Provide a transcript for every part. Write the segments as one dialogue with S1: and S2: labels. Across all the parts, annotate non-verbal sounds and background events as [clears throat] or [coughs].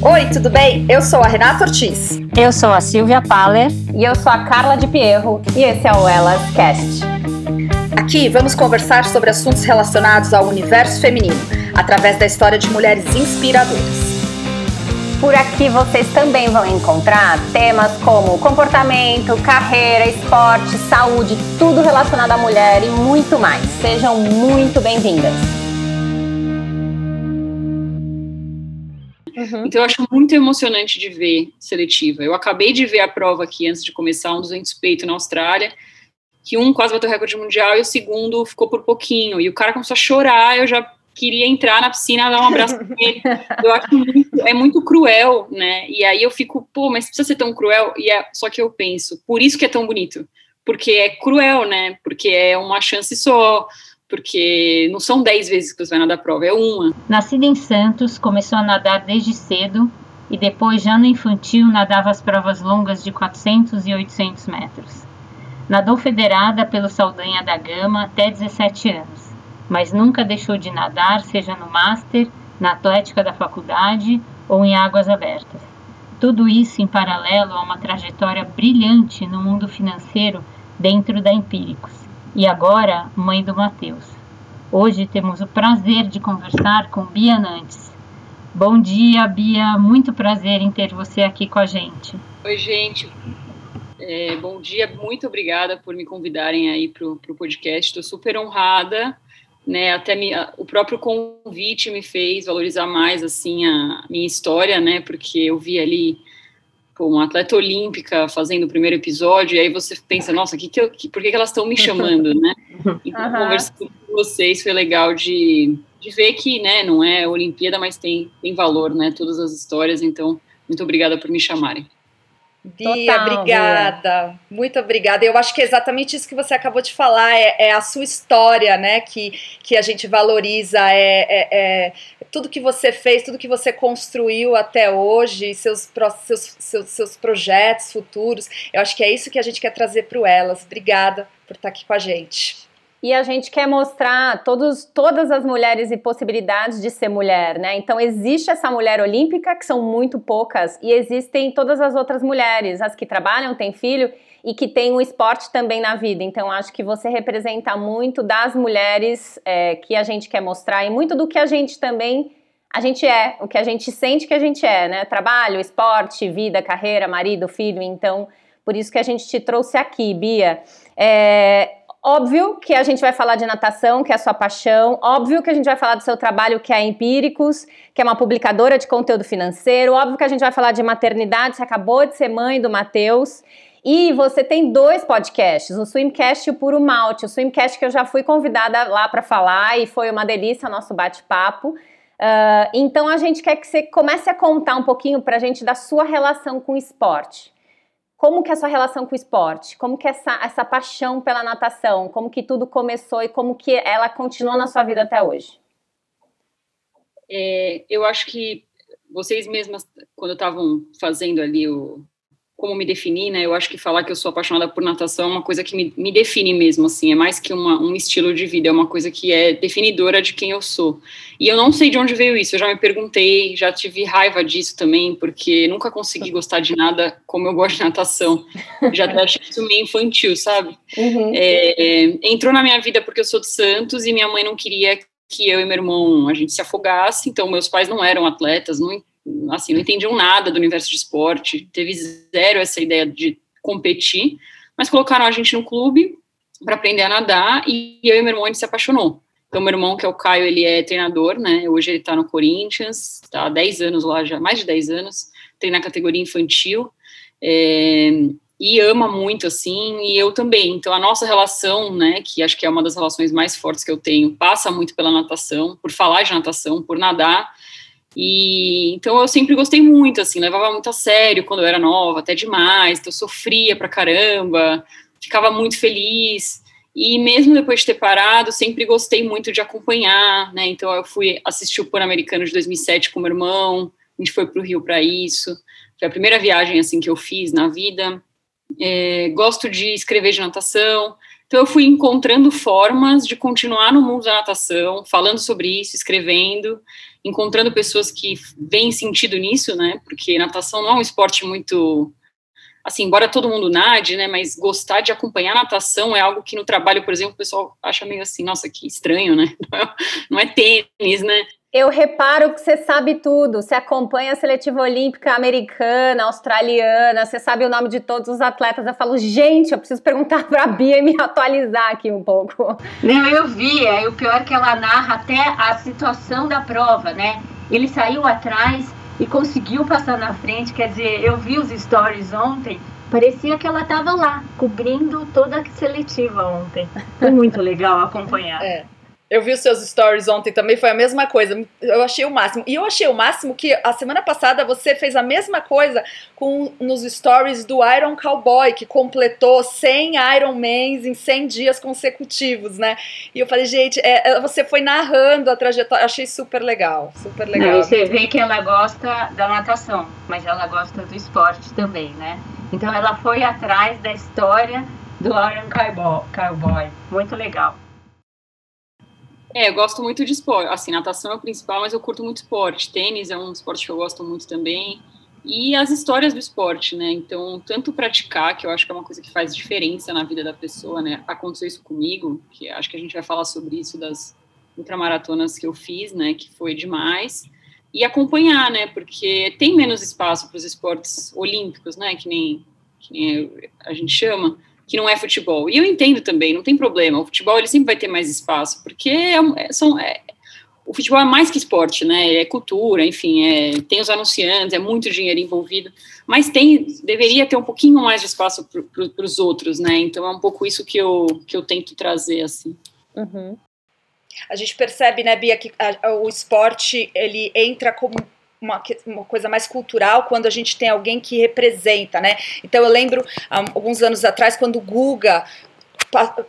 S1: Oi, tudo bem? Eu sou a Renata Ortiz.
S2: Eu sou a Silvia Paller.
S3: E eu sou a Carla de Pierro. E esse é o Elas Cast.
S1: Aqui vamos conversar sobre assuntos relacionados ao universo feminino, através da história de mulheres inspiradoras.
S3: Por aqui vocês também vão encontrar temas como comportamento, carreira, esporte, saúde, tudo relacionado à mulher e muito mais. Sejam muito bem-vindas.
S4: Uhum. Então, eu acho muito emocionante de ver seletiva. Eu acabei de ver a prova aqui antes de começar, um 200 peito na Austrália, que um quase bateu recorde mundial e o segundo ficou por pouquinho. E o cara começou a chorar, eu já queria entrar na piscina, dar um abraço nele. [laughs] Eu acho muito, é muito cruel, né? E aí eu fico, pô, mas precisa ser tão cruel? E é, só que eu penso, por isso que é tão bonito. Porque é cruel, né? Porque é uma chance só, porque não são 10 vezes que você vai nadar prova, é uma.
S2: Nascida em Santos, começou a nadar desde cedo e depois, já no infantil, nadava as provas longas de 400 e 800 metros. Nadou federada pelo Saldanha da Gama até 17 anos, mas nunca deixou de nadar, seja no Master, na Atlética da faculdade ou em águas abertas. Tudo isso em paralelo a uma trajetória brilhante no mundo financeiro dentro da Empíricos e agora mãe do Matheus. Hoje temos o prazer de conversar com Bia Nantes. Bom dia, Bia. Muito prazer em ter você aqui com a gente.
S4: Oi, gente. É, bom dia. Muito obrigada por me convidarem aí para o podcast. Estou super honrada. Né, até me, o próprio convite me fez valorizar mais assim a minha história, né? Porque eu vi ali pô, uma atleta olímpica fazendo o primeiro episódio, e aí você pensa, nossa, que que eu, que, por que, que elas estão me chamando, né? [laughs] Então, uhum. conversando com vocês foi legal de, de ver que, né, não é Olimpíada, mas tem, tem valor, né, todas as histórias, então, muito obrigada por me chamarem.
S1: Bia, Total, obrigada. Bia. Muito obrigada. Eu acho que é exatamente isso que você acabou de falar, é, é a sua história, né? Que, que a gente valoriza, é, é, é, tudo que você fez, tudo que você construiu até hoje, seus, seus, seus, seus projetos futuros. Eu acho que é isso que a gente quer trazer para Elas. Obrigada por estar aqui com a gente.
S3: E a gente quer mostrar todos, todas as mulheres e possibilidades de ser mulher, né? Então existe essa mulher olímpica, que são muito poucas, e existem todas as outras mulheres, as que trabalham, têm filho e que têm o esporte também na vida. Então acho que você representa muito das mulheres é, que a gente quer mostrar e muito do que a gente também a gente é, o que a gente sente que a gente é, né? Trabalho, esporte, vida, carreira, marido, filho. Então por isso que a gente te trouxe aqui, Bia. É, Óbvio que a gente vai falar de natação, que é a sua paixão. Óbvio que a gente vai falar do seu trabalho, que é Empíricos, que é uma publicadora de conteúdo financeiro. Óbvio que a gente vai falar de maternidade, você acabou de ser mãe do Matheus. E você tem dois podcasts, o Swimcast e o Puro Malte. O Swimcast que eu já fui convidada lá para falar e foi uma delícia o nosso bate-papo. Uh, então a gente quer que você comece a contar um pouquinho para a gente da sua relação com o esporte. Como que é a sua relação com o esporte? Como que é essa, essa paixão pela natação? Como que tudo começou e como que ela continua na sua vida até hoje?
S4: É, eu acho que vocês mesmas, quando estavam fazendo ali o, como me definir, né? Eu acho que falar que eu sou apaixonada por natação é uma coisa que me, me define mesmo, assim, é mais que uma, um estilo de vida, é uma coisa que é definidora de quem eu sou. E eu não sei de onde veio isso, eu já me perguntei, já tive raiva disso também, porque nunca consegui gostar de nada como eu gosto de natação. Já até achei isso meio infantil, sabe? Uhum. É, é, entrou na minha vida porque eu sou de Santos e minha mãe não queria que eu e meu irmão a gente se afogasse, então meus pais não eram atletas, não assim, não entendiam nada do universo de esporte, teve zero essa ideia de competir, mas colocaram a gente no clube para aprender a nadar e eu e meu irmão a gente se apaixonou. Então, meu irmão, que é o Caio, ele é treinador, né? Hoje ele está no Corinthians, está há 10 anos lá, já mais de 10 anos, treina na categoria infantil. É, e ama muito, assim, e eu também. Então, a nossa relação, né, que acho que é uma das relações mais fortes que eu tenho, passa muito pela natação, por falar de natação, por nadar, e então eu sempre gostei muito, assim, levava muito a sério quando eu era nova, até demais, então eu sofria pra caramba, ficava muito feliz. E mesmo depois de ter parado, sempre gostei muito de acompanhar, né? Então eu fui assistir o Pan-Americano de 2007 com meu irmão, a gente foi para o Rio para isso. Foi a primeira viagem assim que eu fiz na vida. É, gosto de escrever de natação, Então eu fui encontrando formas de continuar no mundo da natação, falando sobre isso, escrevendo, encontrando pessoas que veem sentido nisso, né? Porque natação não é um esporte muito assim, embora todo mundo nade, né, mas gostar de acompanhar natação é algo que no trabalho, por exemplo, o pessoal acha meio assim, nossa, que estranho, né? Não [laughs] é, não é tênis, né?
S3: Eu reparo que você sabe tudo. Você acompanha a seletiva olímpica americana, australiana, você sabe o nome de todos os atletas. Eu falo, gente, eu preciso perguntar para a Bia e me [laughs] atualizar aqui um pouco.
S2: Não, eu vi. Aí o pior é que ela narra até a situação da prova, né? Ele saiu atrás e conseguiu passar na frente. Quer dizer, eu vi os stories ontem. Parecia que ela estava lá, cobrindo toda a seletiva ontem. Foi muito legal acompanhar.
S1: É. Eu vi os seus stories ontem também, foi a mesma coisa. Eu achei o máximo. E eu achei o máximo que a semana passada você fez a mesma coisa com nos stories do Iron Cowboy, que completou 100 Ironmans em 100 dias consecutivos, né? E eu falei, gente, é, é você foi narrando a trajetória. Achei super legal, super legal.
S2: Não, você vê que ela gosta da natação, mas ela gosta do esporte também, né? Então ela foi atrás da história do Iron Cowboy. Muito legal.
S4: É, eu gosto muito de esporte. Assim, natação é o principal, mas eu curto muito esporte. Tênis é um esporte que eu gosto muito também. E as histórias do esporte, né? Então, tanto praticar, que eu acho que é uma coisa que faz diferença na vida da pessoa, né? Aconteceu isso comigo, que acho que a gente vai falar sobre isso das ultramaratonas que eu fiz, né? Que foi demais. E acompanhar, né? Porque tem menos espaço para os esportes olímpicos, né? Que nem, que nem a gente chama que não é futebol. E eu entendo também, não tem problema. O futebol ele sempre vai ter mais espaço, porque é, é são, é, o futebol é mais que esporte, né? É cultura, enfim, é, tem os anunciantes, é muito dinheiro envolvido, mas tem deveria ter um pouquinho mais de espaço para os outros, né? Então é um pouco isso que eu, que eu tento trazer assim.
S1: Uhum. A gente percebe, né, Bia, que a, o esporte ele entra como uma, uma, coisa mais cultural quando a gente tem alguém que representa, né? Então eu lembro alguns anos atrás quando o Guga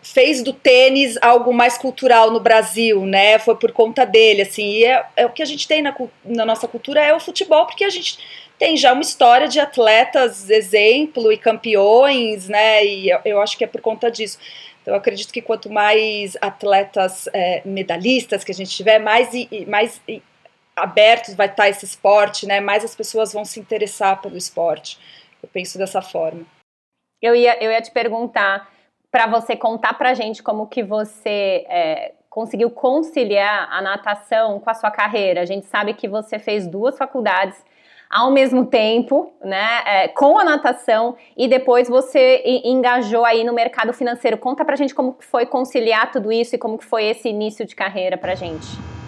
S1: fez do tênis algo mais cultural no Brasil, né? Foi por conta dele, assim. E é, é o que a gente tem na, na nossa cultura é o futebol, porque a gente tem já uma história de atletas exemplo e campeões, né? E eu, eu acho que é por conta disso. Então, eu acredito que quanto mais atletas é, medalhistas que a gente tiver, mais, mais abertos vai estar esse esporte, né? Mais as pessoas vão se interessar pelo esporte. Eu penso dessa forma.
S3: Eu ia, eu ia te perguntar para você contar para gente como que você é, conseguiu conciliar a natação com a sua carreira. A gente sabe que você fez duas faculdades ao mesmo tempo, né, é, com a natação e depois você engajou aí no mercado financeiro. Conta pra gente como foi conciliar tudo isso e como que foi esse início de carreira pra gente.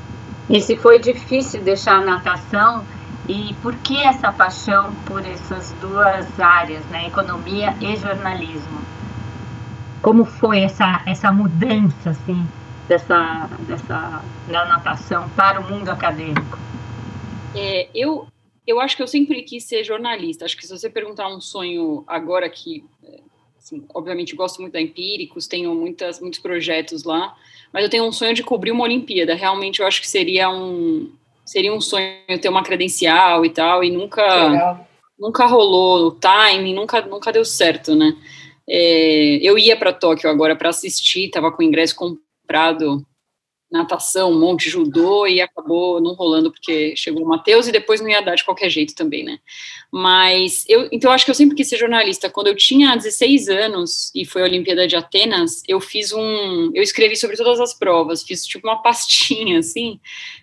S2: E se foi difícil deixar a natação e por que essa paixão por essas duas áreas, né, economia e jornalismo? Como foi essa, essa mudança assim dessa, dessa da natação para o mundo acadêmico?
S4: É, eu eu acho que eu sempre quis ser jornalista. Acho que se você perguntar um sonho agora que, assim, obviamente gosto muito da Empíricos, tenho muitas muitos projetos lá, mas eu tenho um sonho de cobrir uma Olimpíada. Realmente eu acho que seria um seria um sonho ter uma credencial e tal, e nunca nunca rolou o timing, nunca nunca deu certo, né? É, eu ia para Tóquio agora para assistir, estava com o ingresso comprado natação, um monte de judô e acabou não rolando porque chegou o Matheus e depois não ia dar de qualquer jeito também, né? Mas eu, então eu acho que eu sempre quis ser jornalista. Quando eu tinha 16 anos e foi a Olimpíada de Atenas, eu fiz um, eu escrevi sobre todas as provas, fiz tipo uma pastinha [laughs] assim.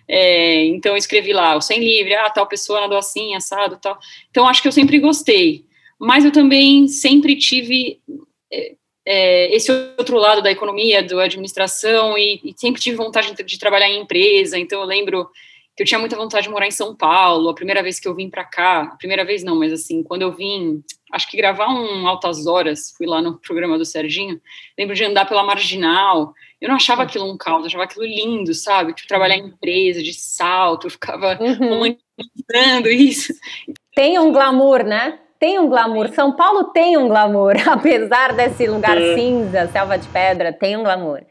S4: É, então eu escrevi lá o 100 livre, ah, tal pessoa nadou assim, assado, tal. Então acho que eu sempre gostei. Mas eu também sempre tive é, é, esse outro lado da economia, da administração, e, e, sempre tive vontade de, de, trabalhar em empresa, então eu lembro que eu tinha muita vontade de morar em São Paulo, a primeira vez que eu vim para cá, a primeira vez não, mas assim, quando eu vim, acho que gravar um Altas Horas, fui lá no programa do Serginho, lembro de andar pela Marginal, eu não achava aquilo um caos, eu achava aquilo lindo, sabe, tipo, trabalhar em empresa, de salto, eu ficava uhum. romantizando isso.
S3: Tem um glamour, né? Tem um glamour. São Paulo tem um glamour, [laughs] apesar desse lugar é. cinza, selva de pedra, tem um glamour.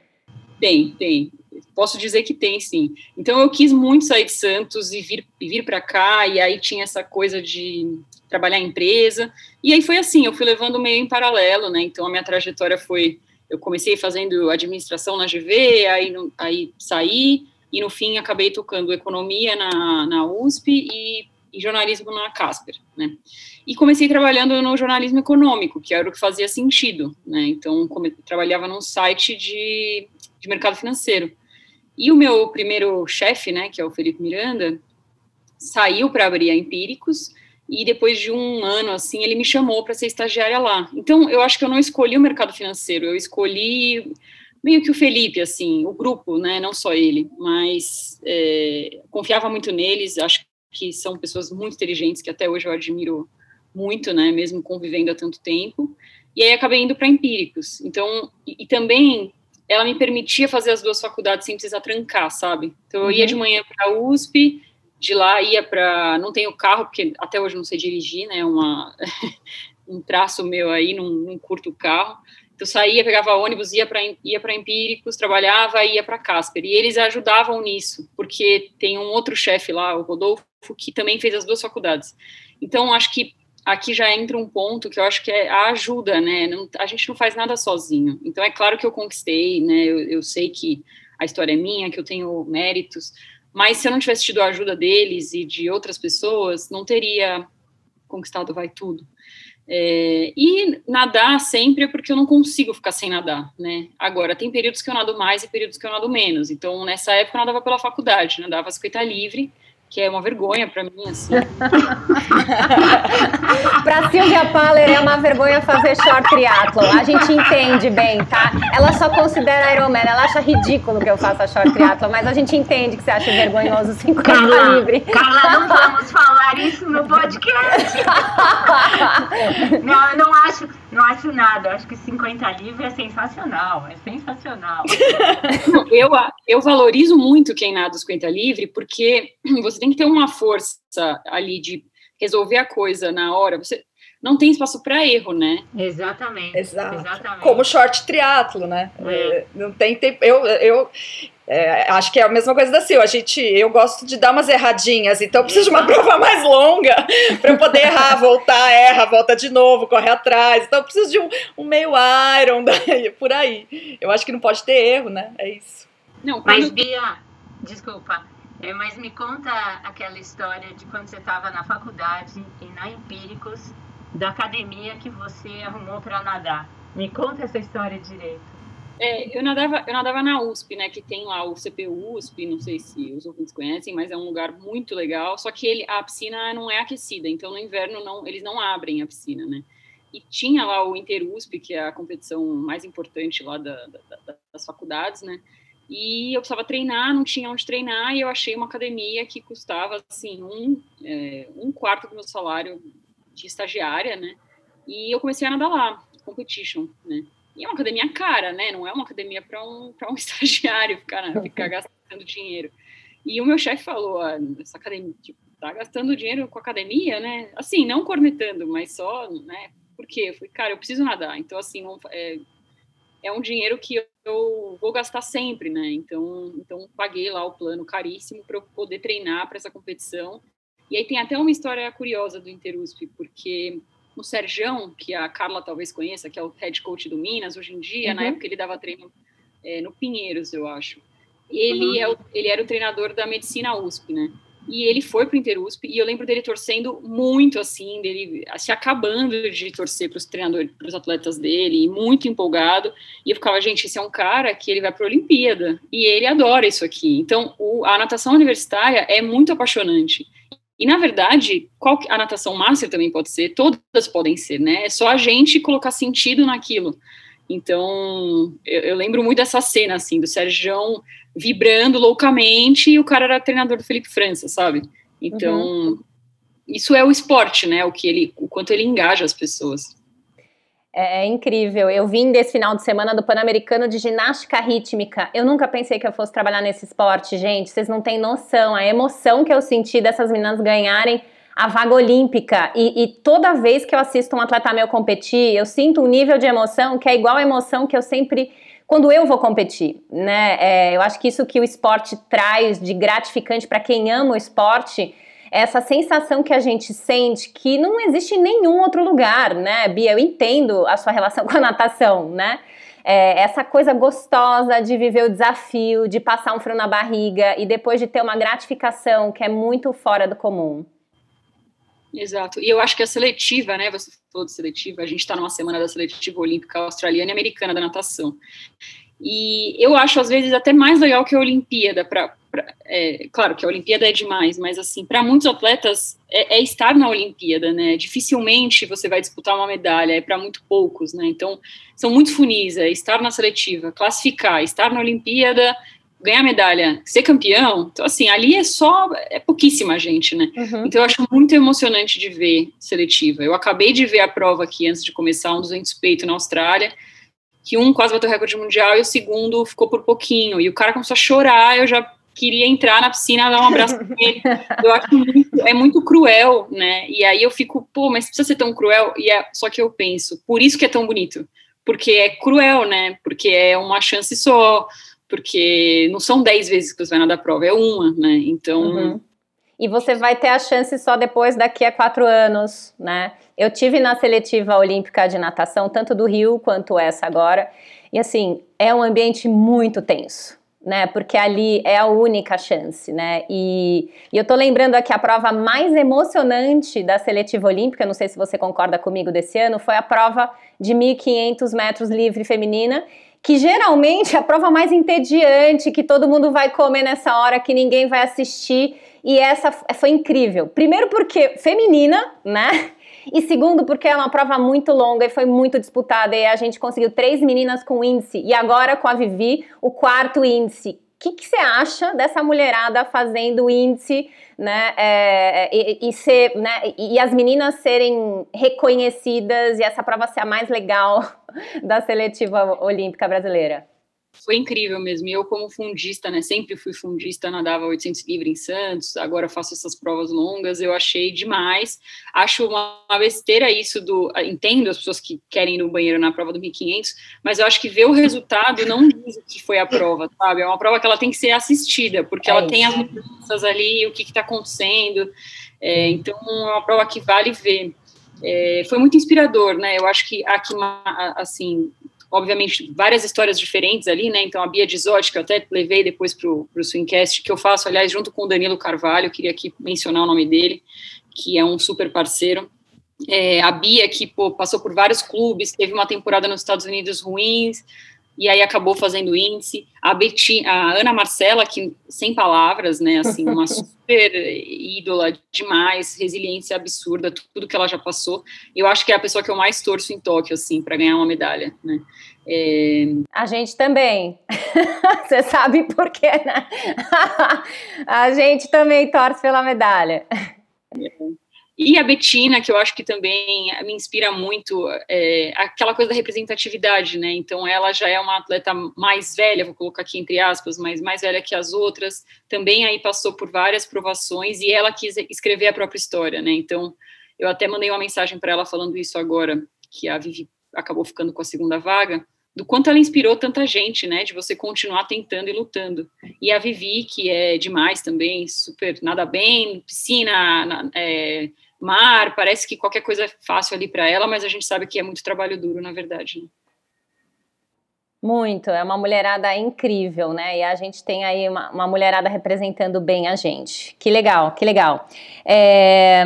S4: Tem, tem. Posso dizer que tem, sim. Então eu quis muito sair de Santos e vir, vir para cá, e aí tinha essa coisa de trabalhar em empresa. E aí foi assim, eu fui levando meio em paralelo, né? Então a minha trajetória foi eu comecei fazendo administração na GV, aí, aí saí, e no fim acabei tocando economia na, na USP e, e jornalismo na Casper, né? E comecei trabalhando no jornalismo econômico, que era o que fazia sentido, né? Então, come, trabalhava num site de, de mercado financeiro. E o meu primeiro chefe, né, que é o Felipe Miranda, saiu para abrir a Empíricos, e depois de um ano, assim, ele me chamou para ser estagiária lá. Então, eu acho que eu não escolhi o mercado financeiro, eu escolhi meio que o Felipe, assim, o grupo, né, não só ele, mas é, confiava muito neles, acho que são pessoas muito inteligentes, que até hoje eu admiro muito, né, mesmo convivendo há tanto tempo, e aí acabei indo para Empíricos. Então, e, e, também ela me permitia fazer as duas faculdades sem precisar trancar, sabe? Então, eu ia de uhum. manhã para a USP, de lá ia para. Não tenho carro, porque até hoje não sei dirigir, né? Uma, [laughs] um traço meu aí, num, curto carro. Então, saía, pegava ônibus, ia para ia Empíricos, trabalhava ia para Casper. E eles ajudavam nisso, porque tem um outro chefe lá, o Rodolfo, que também fez as duas faculdades. Então, acho que aqui já entra um ponto que eu acho que é a ajuda, né? Não, a gente não faz nada sozinho. Então, é claro que eu conquistei, né? Eu, eu sei que a história é minha, que eu tenho méritos, mas se eu não tivesse tido a ajuda deles e de outras pessoas, não teria conquistado Vai Tudo. É, e nadar sempre é porque eu não consigo ficar sem nadar, né? Agora, tem períodos que eu nado mais e períodos que eu nado menos. Então, nessa época, eu nadava pela faculdade, nadava 50 livre, que é uma vergonha para mim, assim. [laughs]
S3: para Silvia Paller é uma vergonha fazer short triathlon. A gente entende bem, tá? Ela só considera Ironman, ela acha ridículo que eu faça short triathlon, mas a gente entende que você acha vergonhoso 50
S5: Carla,
S3: livre.
S5: Carla, não vamos falar isso no podcast. [laughs] não, eu não acho, não acho nada. Eu acho que 50 livre é sensacional, é sensacional.
S4: eu, eu valorizo muito quem nada 50 livre, porque [clears throat] você você tem que ter uma força ali de resolver a coisa na hora. Você não tem espaço para erro, né?
S5: Exatamente.
S1: Exato. Exatamente. Como short triatlo, né? É. é. Não tem tempo. Eu, eu é, acho que é a mesma coisa da Sil. A gente, eu gosto de dar umas erradinhas, então eu preciso Exato. de uma prova mais longa [laughs] para eu poder errar, voltar, erra, volta de novo, corre atrás. Então eu preciso de um, um meio iron [laughs] daí, por aí. Eu acho que não pode ter erro, né? É isso.
S5: Não, quando... Mas Bia, desculpa. É, mas me conta aquela história de quando você estava na faculdade e na Empíricos, da academia que você arrumou para nadar. Me conta essa história direito.
S4: É, eu nadava, eu nadava na USP, né, que tem lá o CPU USP, não sei se os ouvintes conhecem, mas é um lugar muito legal, só que ele, a piscina não é aquecida, então no inverno não, eles não abrem a piscina, né. E tinha lá o UsP, que é a competição mais importante lá da, da, das faculdades, né, e eu precisava treinar, não tinha onde treinar, e eu achei uma academia que custava, assim, um, é, um quarto do meu salário de estagiária, né? E eu comecei a nadar lá, competition, né? E é uma academia cara, né? Não é uma academia para um, um [laughs] estagiário ficar, ficar [laughs] gastando dinheiro. E o meu chefe falou, ah, essa academia, tipo, tá gastando dinheiro com academia, né? Assim, não cornetando, mas só, né? Por quê? Eu falei, cara, eu preciso nadar. Então, assim, não, é, é um dinheiro que eu vou gastar sempre, né? Então, então paguei lá o plano caríssimo para eu poder treinar para essa competição. E aí tem até uma história curiosa do Interusp, porque o Serjão, que a Carla talvez conheça, que é o head coach do Minas hoje em dia, uhum. na época ele dava treino é, no Pinheiros, eu acho. Ele, uhum. é o, ele era o treinador da medicina USP, né? E ele foi para o Interusp, e eu lembro dele torcendo muito, assim, dele se acabando de torcer para os treinadores, para os atletas dele, muito empolgado, e eu ficava, gente, esse é um cara que ele vai para a Olimpíada, e ele adora isso aqui, então o, a natação universitária é muito apaixonante, e, na verdade, qual, a natação master também pode ser, todas podem ser, né, é só a gente colocar sentido naquilo, então, eu, eu lembro muito dessa cena, assim, do Sérgio vibrando loucamente e o cara era treinador do Felipe França, sabe? Então, uhum. isso é o esporte, né? O que ele, o quanto ele engaja as pessoas.
S3: É, é incrível. Eu vim desse final de semana do Pan-Americano de Ginástica Rítmica. Eu nunca pensei que eu fosse trabalhar nesse esporte, gente. Vocês não têm noção. A emoção que eu senti dessas meninas ganharem a vaga olímpica. E, e, toda vez que eu assisto um atleta meu competir, eu sinto um nível de emoção que é igual à emoção que eu sempre. Quando eu vou competir, né? É, eu acho que isso que o esporte traz de gratificante para quem ama o esporte é essa sensação que a gente sente que não existe em nenhum outro lugar, né, Bia? Eu entendo a sua relação [laughs] com a natação, né? é, essa coisa gostosa de viver o desafio, de passar um frio na barriga e depois de ter uma gratificação que é muito fora do comum.
S4: Exato. E eu acho que a seletiva, né? Você de seletiva, a gente está numa semana da seletiva olímpica australiana e americana da natação. E eu acho, às vezes, até mais legal que a Olimpíada. Pra, pra é, claro que a Olimpíada é demais, mas, assim, para muitos atletas é, é, estar na Olimpíada, né? Dificilmente você vai disputar uma medalha, é para muito poucos, né? Então, são muitos funis: é estar na seletiva, classificar, estar na Olimpíada ganhar medalha, ser campeão, então assim, ali é só, é pouquíssima gente, né? Uhum. Então eu acho muito emocionante de ver seletiva. Eu acabei de ver a prova aqui antes de começar, um 200 peito na Austrália, que um quase bateu o recorde mundial e o segundo ficou por pouquinho, e o cara começou a chorar, eu já queria entrar na piscina, dar um abraço nele. [laughs] Eu acho muito, é muito cruel, né? E aí eu fico, pô, mas precisa ser tão cruel? E é, só que eu penso, por isso que é tão bonito, porque é cruel, né? Porque é uma chance só, porque não são 10 vezes que você vai nadar a prova, é uma, né? Então. Uhum.
S3: E você vai ter a chance só depois daqui a quatro anos, né? Eu tive na seletiva olímpica de natação, tanto do Rio quanto essa agora, e assim, é um ambiente muito tenso, né? Porque ali é a única chance, né? E, e eu tô lembrando aqui a prova mais emocionante da seletiva olímpica, não sei se você concorda comigo desse ano, foi a prova de 1.500 metros livre feminina, que geralmente é a prova mais entediante, que todo mundo vai comer nessa hora, que ninguém vai assistir. E essa foi incrível. Primeiro porque feminina, né? E segundo porque é uma prova muito longa e foi muito disputada e a gente conseguiu três meninas com índice e agora com a Vivi o quarto índice que, que você acha dessa mulherada fazendo índice, né, é, e, e, ser, né, e as meninas serem reconhecidas e essa prova ser a mais legal [laughs] da seletiva olímpica brasileira?
S4: Foi incrível mesmo. E eu, como fundista, né, sempre fui fundista, nadava 800 livre em Santos, agora faço essas provas longas, eu achei demais. Acho uma, besteira isso do. Entendo as pessoas que querem ir no banheiro na prova do 1500, mas eu acho que ver o resultado não diz o que foi a prova, sabe? É uma prova que ela tem que ser assistida, porque é ela isso. tem as mudanças ali, o que está acontecendo. É, então, é uma prova que vale ver. É, foi muito inspirador, né? Eu acho que aqui, assim, obviamente, várias histórias diferentes ali, né? Então, a Bia Dizotti, que eu até levei depois para o Swingcast, que eu faço, aliás, junto com o Danilo Carvalho, queria aqui mencionar o nome dele, que é um super parceiro. É, a Bia, que pô, passou por vários clubes, teve uma temporada nos Estados Unidos ruins, e aí acabou fazendo índice. A, Betty, a Ana Marcela, que sem palavras, né, assim, uma [laughs] super ídola demais, resiliência absurda, tudo que ela já passou. Eu acho que é a pessoa que eu mais torço em Tóquio, assim, para ganhar uma medalha, né. É...
S3: A gente também. [laughs] Você sabe por quê, né? [laughs] a gente também torce pela medalha.
S4: É. E a Betina, que eu acho que também me inspira muito, é, aquela coisa da representatividade, né? Então, ela já é uma atleta mais velha, vou colocar aqui entre aspas, mas mais velha que as outras, também aí passou por várias provações e ela quis escrever a própria história, né? Então, eu até mandei uma mensagem para ela falando isso agora, que a Vivi acabou ficando com a segunda vaga, do quanto ela inspirou tanta gente, né, de você continuar tentando e lutando. E a Vivi, que é demais também, super nada bem, piscina, é, mar, parece que qualquer coisa é fácil ali para ela, mas a gente sabe que é muito trabalho duro, na verdade. Né?
S3: Muito, é uma mulherada incrível, né? E a gente tem aí uma, uma mulherada representando bem a gente. Que legal, que legal. É...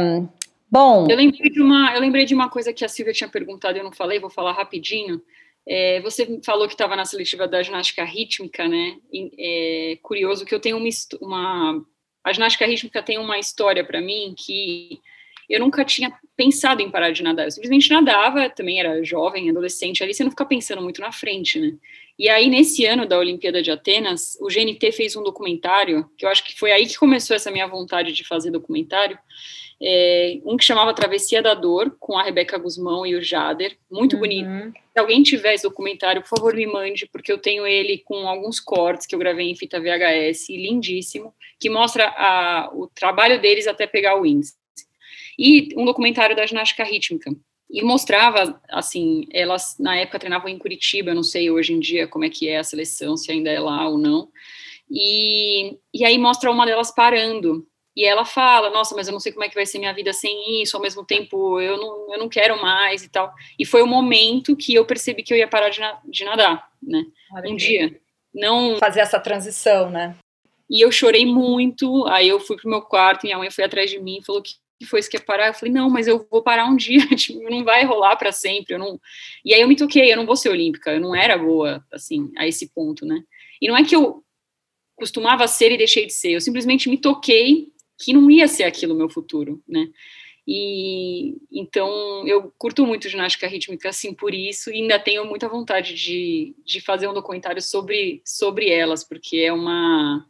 S3: Bom.
S4: Eu lembrei, de uma, eu lembrei de uma coisa que a Silvia tinha perguntado eu não falei, vou falar rapidinho. É, você falou que estava na seletiva da ginástica rítmica, né? E, é curioso que eu tenho uma, uma. A ginástica rítmica tem uma história para mim que eu nunca tinha pensado em parar de nadar. Eu simplesmente nadava, também era jovem, adolescente ali, você não fica pensando muito na frente, né? E aí, nesse ano da Olimpíada de Atenas, o GNT fez um documentário, que eu acho que foi aí que começou essa minha vontade de fazer documentário, é, um que chamava Travessia da Dor, com a Rebeca Guzmão e o Jader, muito uhum. bonito. Se alguém tiver esse documentário, por favor, me mande, porque eu tenho ele com alguns cortes que eu gravei em fita VHS, lindíssimo, que mostra a, o trabalho deles até pegar o índice e um documentário da ginástica rítmica. E mostrava, assim, elas na época treinavam em Curitiba, eu não sei hoje em dia como é que é a seleção, se ainda é lá ou não. E, e aí mostra uma delas parando. E ela fala, nossa, mas eu não sei como é que vai ser minha vida sem isso, ao mesmo tempo eu não, eu não quero mais e tal. E foi o momento que eu percebi que eu ia parar de, na, de nadar, né? Um dia. Não...
S1: Fazer essa transição, né?
S4: E eu chorei muito, aí eu fui pro meu quarto, minha mãe foi atrás de mim e falou que foi isso que ia parar? Eu falei, não, mas eu vou parar um dia, [laughs] tipo, não vai rolar para sempre, eu não... E aí eu me toquei, eu não vou ser olímpica, eu não era boa, assim, a esse ponto, né? E não é que eu costumava ser e deixei de ser, eu simplesmente me toquei que não ia ser aquilo o meu futuro, né? E então eu curto muito ginástica rítmica assim por isso e ainda tenho muita vontade de, de fazer um documentário sobre, sobre elas, porque é uma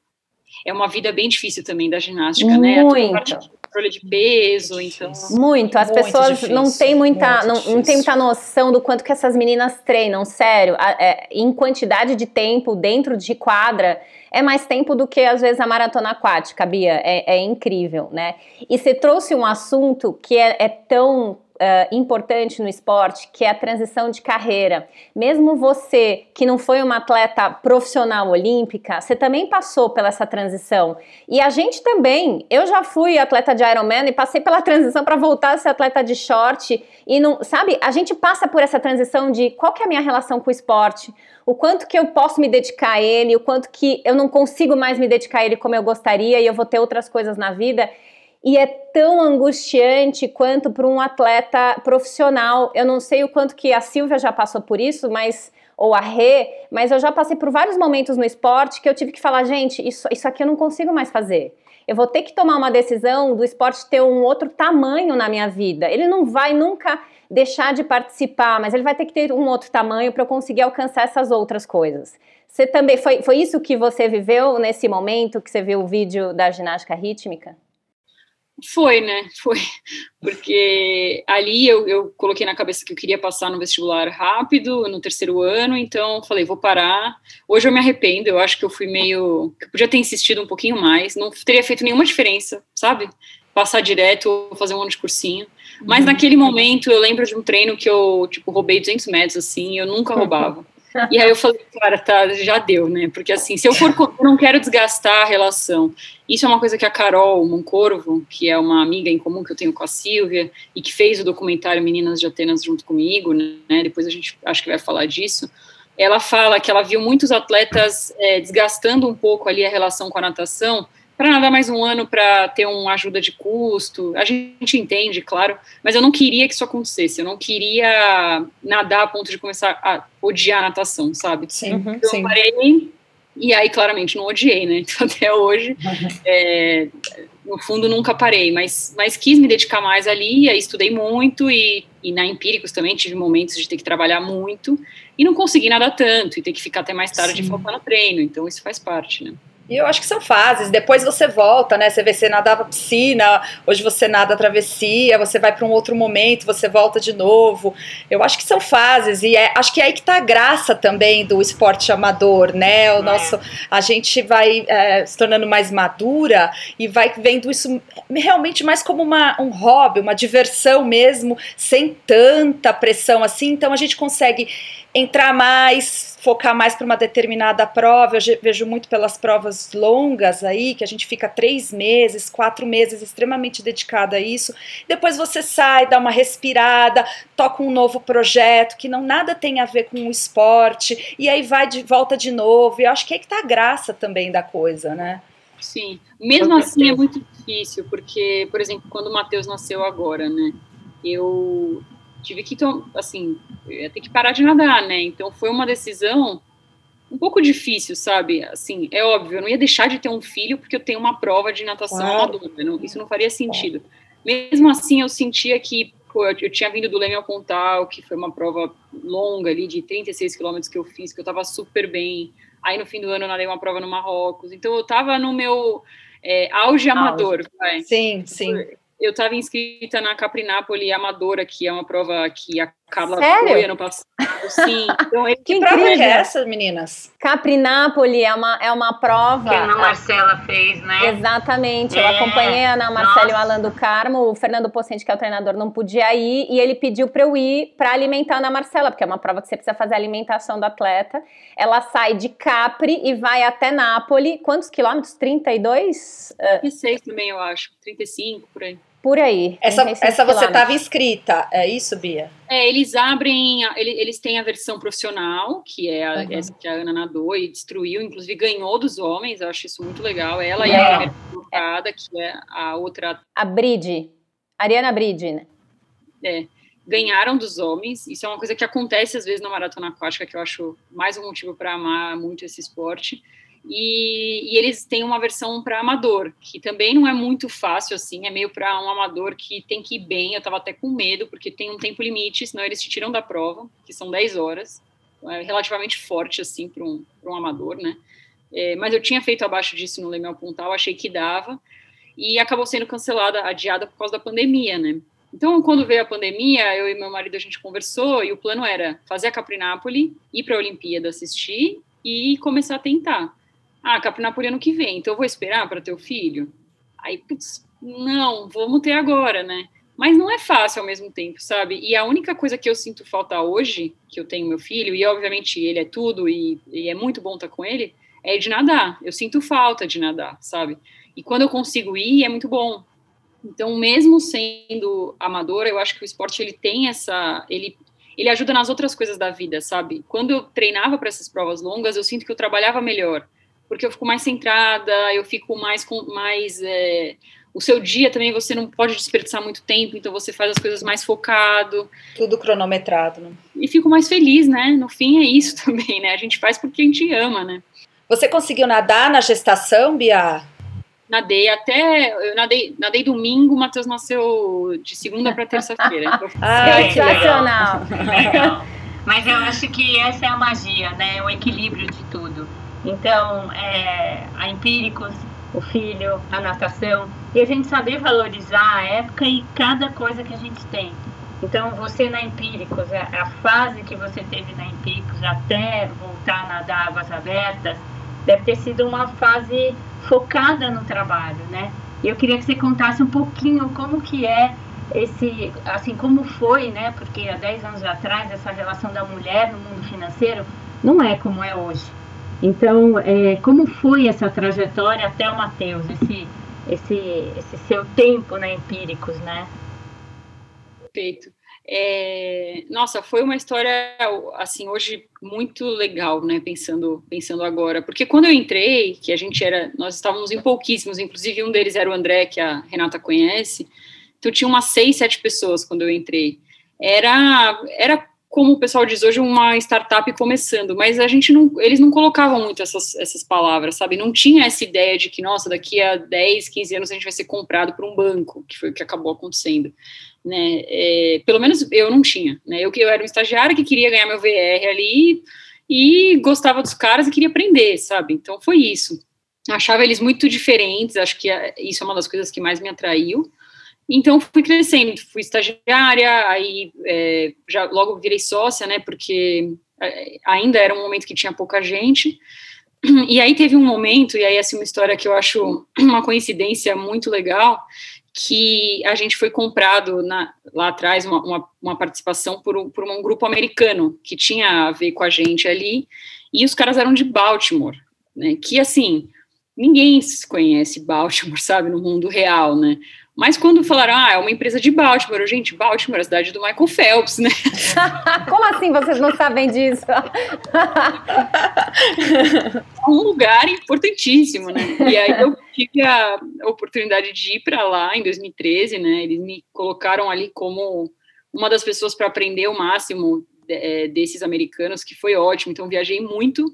S4: é uma vida bem difícil também da ginástica,
S3: né? Muito.
S4: né? controle de peso, então.
S3: Muito. As muito pessoas difícil, não têm muita, não, não tem muita noção do quanto que essas meninas treinam, sério. É, em quantidade de tempo dentro de quadra é mais tempo do que às vezes a maratona aquática, Bia. É, é incrível, né? E você trouxe um assunto que é, é tão Uh, importante no esporte, que é a transição de carreira. Mesmo você que não foi uma atleta profissional olímpica, você também passou pela essa transição. E a gente também, eu já fui atleta de Ironman e passei pela transição para voltar a ser atleta de short. E não, sabe, a gente passa por essa transição de qual que é a minha relação com o esporte, o quanto que eu posso me dedicar a ele, o quanto que eu não consigo mais me dedicar a ele como eu gostaria e eu vou ter outras coisas na vida. E é tão angustiante quanto para um atleta profissional. Eu não sei o quanto que a Silvia já passou por isso, mas ou a Rê, mas eu já passei por vários momentos no esporte que eu tive que falar, gente, isso, isso aqui eu não consigo mais fazer. Eu vou ter que tomar uma decisão do esporte ter um outro tamanho na minha vida. Ele não vai nunca deixar de participar, mas ele vai ter que ter um outro tamanho para eu conseguir alcançar essas outras coisas. Você também foi, foi isso que você viveu nesse momento que você viu o vídeo da ginástica rítmica?
S4: Foi, né? [laughs] Foi. Porque ali eu, eu coloquei na cabeça que eu queria passar no vestibular rápido, no terceiro ano, então falei, vou parar. Hoje eu me arrependo, eu acho que eu fui meio. Eu podia ter insistido um pouquinho mais, não teria feito nenhuma diferença, sabe? Passar direto ou fazer um ano de cursinho. Mas uhum. naquele momento eu lembro de um treino que eu, tipo, roubei 200 metros, assim, eu nunca roubava. E aí eu falei, cara, tá, já deu, né? Porque assim, se eu for, eu não quero desgastar a relação. Isso é uma coisa que a Carol Moncorvo, que é uma amiga em comum que eu tenho com a Silvia, e que fez o documentário Meninas de Atenas junto comigo, né? Depois a gente acho que vai falar disso. Ela fala que ela viu muitos atletas é, desgastando um pouco ali a relação com a natação, para nadar mais um ano para ter uma ajuda de custo. A gente entende, claro, mas eu não queria que isso acontecesse. Eu não queria nadar a ponto de começar a odiar a natação, sabe?
S1: Sim, uhum,
S4: então,
S1: sim.
S4: eu parei e aí, claramente, não odiei, né? [laughs] Então, até hoje, [laughs] é, no fundo, nunca parei, mas, mas quis me dedicar mais ali, aí estudei muito e, e na Empíricos também tive momentos de ter que trabalhar muito e não consegui nadar tanto e ter que ficar até mais tarde faltando treino, então isso faz parte, né?
S1: E eu acho que são fases. Depois você volta, né? Você vê, você nadava piscina, hoje você nada travessia, você vai para um outro momento, você volta de novo. Eu acho que são fases. E é, acho que é aí que tá a graça também do esporte amador, né? O é. nosso, a gente vai é, se tornando mais madura e vai vendo isso realmente mais como uma, um hobby, uma diversão mesmo, sem tanta pressão assim. Então a gente consegue entrar mais, focar mais para uma determinada prova. Eu vejo muito pelas provas longas aí, que a gente fica três meses, quatro meses extremamente dedicado a isso. Depois você sai, dá uma respirada, toca um novo projeto que não nada tem a ver com o esporte, e aí vai de volta de novo. E eu acho que é que tá a graça também da coisa, né?
S4: Sim, mesmo assim é muito difícil, porque, por exemplo, quando o Matheus nasceu agora, né? Eu tive que, assim, ia ter que parar de nadar, né? Então foi uma decisão um pouco difícil, sabe? Assim, é óbvio, eu não ia deixar de ter um filho porque eu tenho uma prova de natação claro. adulta, não, isso não faria sentido. Mesmo assim, eu sentia que pô, eu, eu, tinha vindo do Leme ao Pontal, que foi uma prova longa ali, de 36 quilômetros que eu fiz, que eu tava super bem. Aí no fim do ano eu nadei uma prova no Marrocos. Então eu tava no meu é, auge amador, vai.
S1: Sim, sim.
S4: eu estava inscrita na Caprinapoli Amadora, que é uma prova que a Carla
S3: Sério?
S4: foi ano passado. Sim. [laughs]
S1: Então, que, que prova é essa, meninas?
S3: Caprinapoli é uma, é uma prova.
S5: Que a Ana Marcela fez, né?
S3: Exatamente. É. Eu acompanhei a Ana Marcela e o Alan do Carmo. O Fernando Pocente, que é o treinador, não podia ir. E ele pediu para eu ir para alimentar a Ana Marcela, porque é uma prova que você precisa fazer a alimentação do atleta. Ela sai de Capri e vai até Nápoles. Quantos quilômetros? 32?
S4: 36 também, eu acho. 35, por aí.
S3: Por aí.
S1: Essa, essa você estava inscrita, é isso, Bia?
S4: É, eles abrem, eles têm a versão profissional, que é a, uhum. essa que a Ana nadou e destruiu, inclusive ganhou dos homens, eu acho isso muito legal. Ela é. e a colocada, que é a outra.
S3: A Bride, Ariana Bride, né?
S4: É, ganharam dos homens. Isso é uma coisa que acontece às vezes na maratona aquática, que eu acho mais um motivo para amar muito esse esporte. E, e, eles têm uma versão para amador, que também não é muito fácil assim, é meio para um amador que tem que ir bem. Eu estava até com medo, porque tem um tempo limite, senão eles te tiram da prova, que são 10 horas. É relativamente forte assim para um, um amador, né? É, mas eu tinha feito abaixo disso no Lemel Pontal, achei que dava, e acabou sendo cancelada, adiada por causa da pandemia, né? Então, quando veio a pandemia, eu e meu marido a gente conversou e o plano era fazer a Caprinápoli, ir para a Olimpíada assistir e começar a tentar. Ah, Capri ano que vem, então eu vou esperar para ter o filho? Aí, putz, não, vamos ter agora, né? Mas não é fácil ao mesmo tempo, sabe? E a única coisa que eu sinto falta hoje, que eu tenho meu filho, e obviamente ele é tudo, e, e é muito bom estar com ele, é de nadar. Eu sinto falta de nadar, sabe? E quando eu consigo ir, é muito bom. Então, mesmo sendo amadora, eu acho que o esporte ele tem essa, ele ele ajuda nas outras coisas da vida, sabe? Quando eu treinava para essas provas longas, eu sinto que eu trabalhava melhor porque eu fico mais centrada, eu fico mais com mais é, o seu dia também você não pode desperdiçar muito tempo, então você faz as coisas mais focado.
S1: Tudo cronometrado, né?
S4: E fico mais feliz, né? No fim é isso [laughs] também, né? A gente faz porque a gente ama, né?
S1: Você conseguiu nadar na gestação, Bia?
S4: Nadei até. Eu nadei, nadei domingo, o Matheus nasceu de segunda para terça-feira. [laughs]
S3: Então, ah, sensacional! [laughs]
S5: Legal. Mas eu acho que essa é a magia, né? O equilíbrio de tudo. Então, é, a Empíricos, o filho, a natação, e a gente saber valorizar a época e cada coisa que a gente tem. Então, você na Empíricos, a, fase que você teve na Empíricos até voltar a nadar águas abertas, deve ter sido uma fase focada no trabalho, né? Eu queria que você contasse um pouquinho como que é esse, assim, como foi, né? Porque há 10 anos atrás, essa relação da mulher no mundo financeiro não é como é hoje. Então, é, como foi essa trajetória até o Matheus, esse, esse, esse seu tempo na Empíricos, né?
S4: Perfeito. É, nossa, foi uma história assim hoje muito legal, né? Pensando, pensando agora, porque quando eu entrei, que a gente era, nós estávamos em pouquíssimos, inclusive um deles era o André, que a Renata conhece. Então tinha umas seis, sete pessoas quando eu entrei. Era, era como o pessoal diz hoje, uma startup começando, mas a gente não, eles não colocavam muito essas, essas palavras, sabe? Não tinha essa ideia de que, nossa, daqui a 10, 15 anos a gente vai ser comprado por um banco, que foi o que acabou acontecendo, né? É, pelo menos eu não tinha, né? Eu, eu era um estagiário que queria ganhar meu VR ali e gostava dos caras e queria aprender, sabe? Então foi isso. Achava eles muito diferentes, acho que isso é uma das coisas que mais me atraiu. Então fui crescendo, fui estagiária, aí é, já logo virei sócia, né? Porque é, ainda era um momento que tinha pouca gente. E aí teve um momento, e aí assim uma história que eu acho uma coincidência muito legal, que a gente foi comprado na, lá atrás, uma, uma, uma participação por um, por um grupo americano que tinha a ver com a gente ali, e os caras eram de Baltimore, né? Que assim, ninguém conhece Baltimore, [laughs] sabe, no mundo real, né? Mas quando falaram, ah, é uma empresa de Baltimore, gente, Baltimore é a cidade do Michael Phelps, né? [laughs]
S3: Como assim vocês não sabem disso?
S4: É [laughs] um lugar importantíssimo, né? E aí eu tive a oportunidade de ir para lá em 2013, né? Eles me colocaram ali como uma das pessoas para aprender o máximo é, desses americanos, que foi ótimo. Então viajei muito,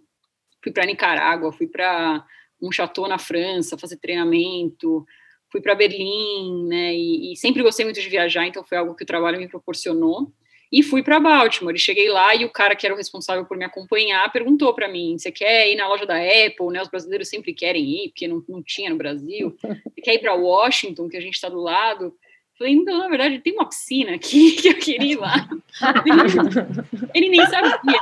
S4: fui para Nicarágua, fui para um chateau na França, fazer treinamento, fui para Berlim, né, e, e, sempre gostei muito de viajar, então foi algo que o trabalho me proporcionou. E fui para Baltimore, e cheguei lá e o cara que era o responsável por me acompanhar perguntou para mim: você quer ir na loja da Apple? Né, os brasileiros sempre querem ir, porque não, não tinha no Brasil. Você quer ir para Washington, que a gente está do lado? Falei, então, na verdade, tem uma piscina aqui [laughs] que eu queria ir lá. [laughs] Ele nem sabia.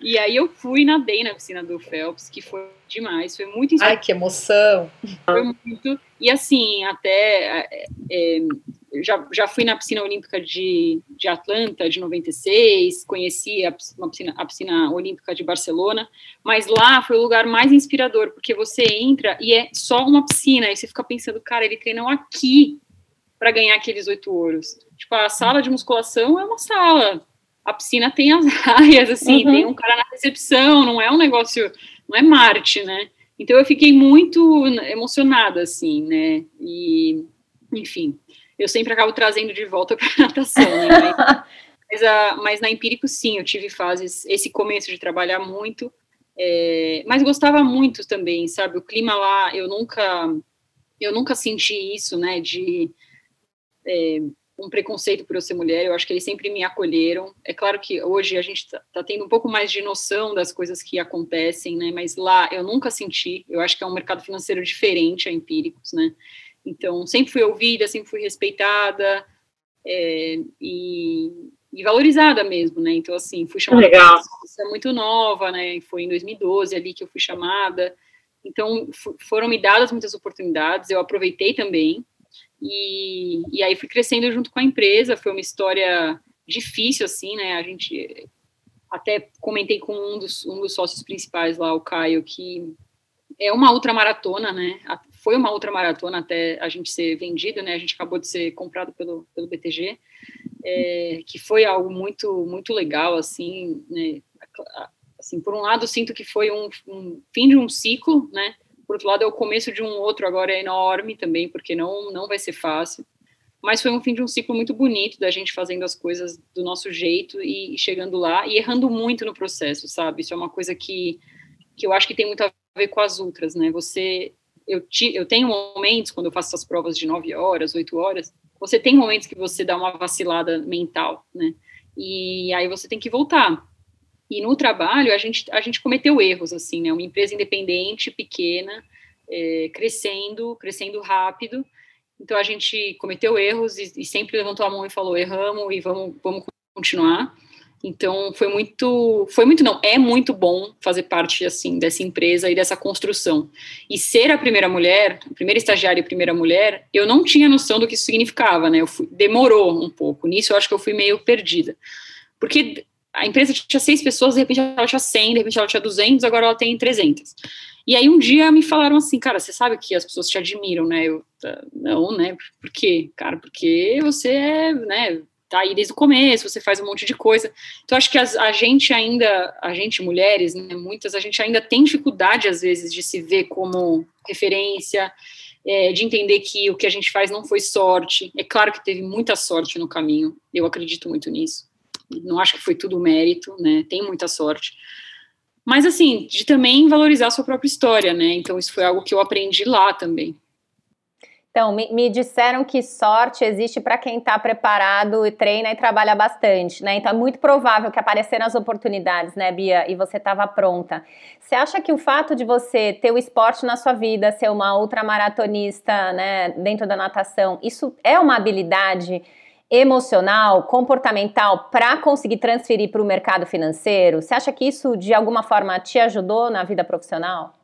S4: E aí eu fui, nadei na piscina do Phelps, que foi demais, foi muito
S1: Ai, que emoção!
S4: Foi muito. E assim, até é, é, já, já fui na piscina olímpica de, de Atlanta, de 96, conheci a, piscina, a piscina olímpica de Barcelona, mas lá foi o lugar mais inspirador, porque você entra e é só uma piscina, e você fica pensando, cara, ele treinou aqui para ganhar aqueles oito ouros. Tipo, a sala de musculação é uma sala, a piscina tem as [laughs] raias, assim, uhum. tem um cara na recepção, não é um negócio, não é Marte, né? Então eu fiquei muito emocionada, assim, né? E, enfim, eu sempre acabo trazendo de volta [laughs] para a natação, né? [laughs] mas, a, mas na Empírico, sim, eu tive fases, esse começo de trabalhar muito, é, mas gostava muito também, sabe? O clima lá, eu nunca, eu nunca senti isso, né? De é, um preconceito por eu ser mulher, eu acho que eles sempre me acolheram. É claro que hoje a gente está tá tendo um pouco mais de noção das coisas que acontecem, né? Mas lá eu nunca senti. Eu acho que é um mercado financeiro diferente a Empíricos, né? Então sempre fui ouvida, sempre fui respeitada é, e, e, valorizada mesmo, né? Então assim fui chamada.
S2: Legal.
S4: É muito nova, né? Foi em 2012 ali que eu fui chamada. Então foram me dadas muitas oportunidades. Eu aproveitei também. E, e aí fui crescendo junto com a empresa, foi uma história difícil, assim, né? A gente até comentei com um dos, um dos sócios principais lá, o Caio, que é uma ultramaratona, né? Foi uma ultramaratona até a gente ser vendido, né? A gente acabou de ser comprado pelo, pelo BTG, é, que foi algo muito, muito legal, assim, né? Assim, por um lado, sinto que foi um, um fim de um ciclo, né? Por outro lado, é o começo de um outro agora é enorme também, porque não, não vai ser fácil. Mas foi um fim de um ciclo muito bonito da gente fazendo as coisas do nosso jeito e, chegando lá e errando muito no processo, sabe? Isso é uma coisa que, que eu acho que tem muito a ver com as outras, né? Você, eu, ti, eu tenho momentos quando eu faço essas provas de 9 horas, 8 horas, você tem momentos que você dá uma vacilada mental, né? E aí você tem que voltar. E no trabalho, a gente, a gente cometeu erros, assim, né? Uma empresa independente, pequena, é, crescendo, crescendo rápido. Então, a gente cometeu erros e, e, sempre levantou a mão e falou, erramos e vamos, vamos continuar. Então, foi muito, foi muito não, é muito bom fazer parte, assim, dessa empresa e dessa construção. E ser a primeira mulher, a primeira estagiária e primeira mulher, eu não tinha noção do que isso significava, né? Fui, demorou um pouco. Nisso, eu acho que eu fui meio perdida. Porque a empresa tinha seis pessoas, de repente ela tinha 100, de repente ela tinha 200, agora ela tem 300. E aí um dia me falaram assim, cara, você sabe que as pessoas te admiram, né? Eu, tá, não, né? Por quê? Cara, porque você é, né, tá aí desde o começo, você faz um monte de coisa. Então acho que as, a gente ainda, a gente mulheres, né, muitas, a gente ainda tem dificuldade às vezes de se ver como referência, é, de entender que o que a gente faz não foi sorte. É claro que teve muita sorte no caminho, eu acredito muito nisso não acho que foi tudo mérito, né? Tem muita sorte. Mas, assim, de também valorizar a sua própria história, né? Então, isso foi algo que eu aprendi lá também.
S3: Então, me, me disseram que sorte existe para quem está preparado e treina e trabalha bastante, né? Então, é muito provável que apareceram as oportunidades, né, Bia? E você estava pronta. Você acha que o fato de você ter o esporte na sua vida, ser uma ultramaratonista, né, dentro da natação, isso é uma habilidade emocional, comportamental para conseguir transferir para o mercado financeiro? Você acha que isso de alguma forma te ajudou na vida profissional?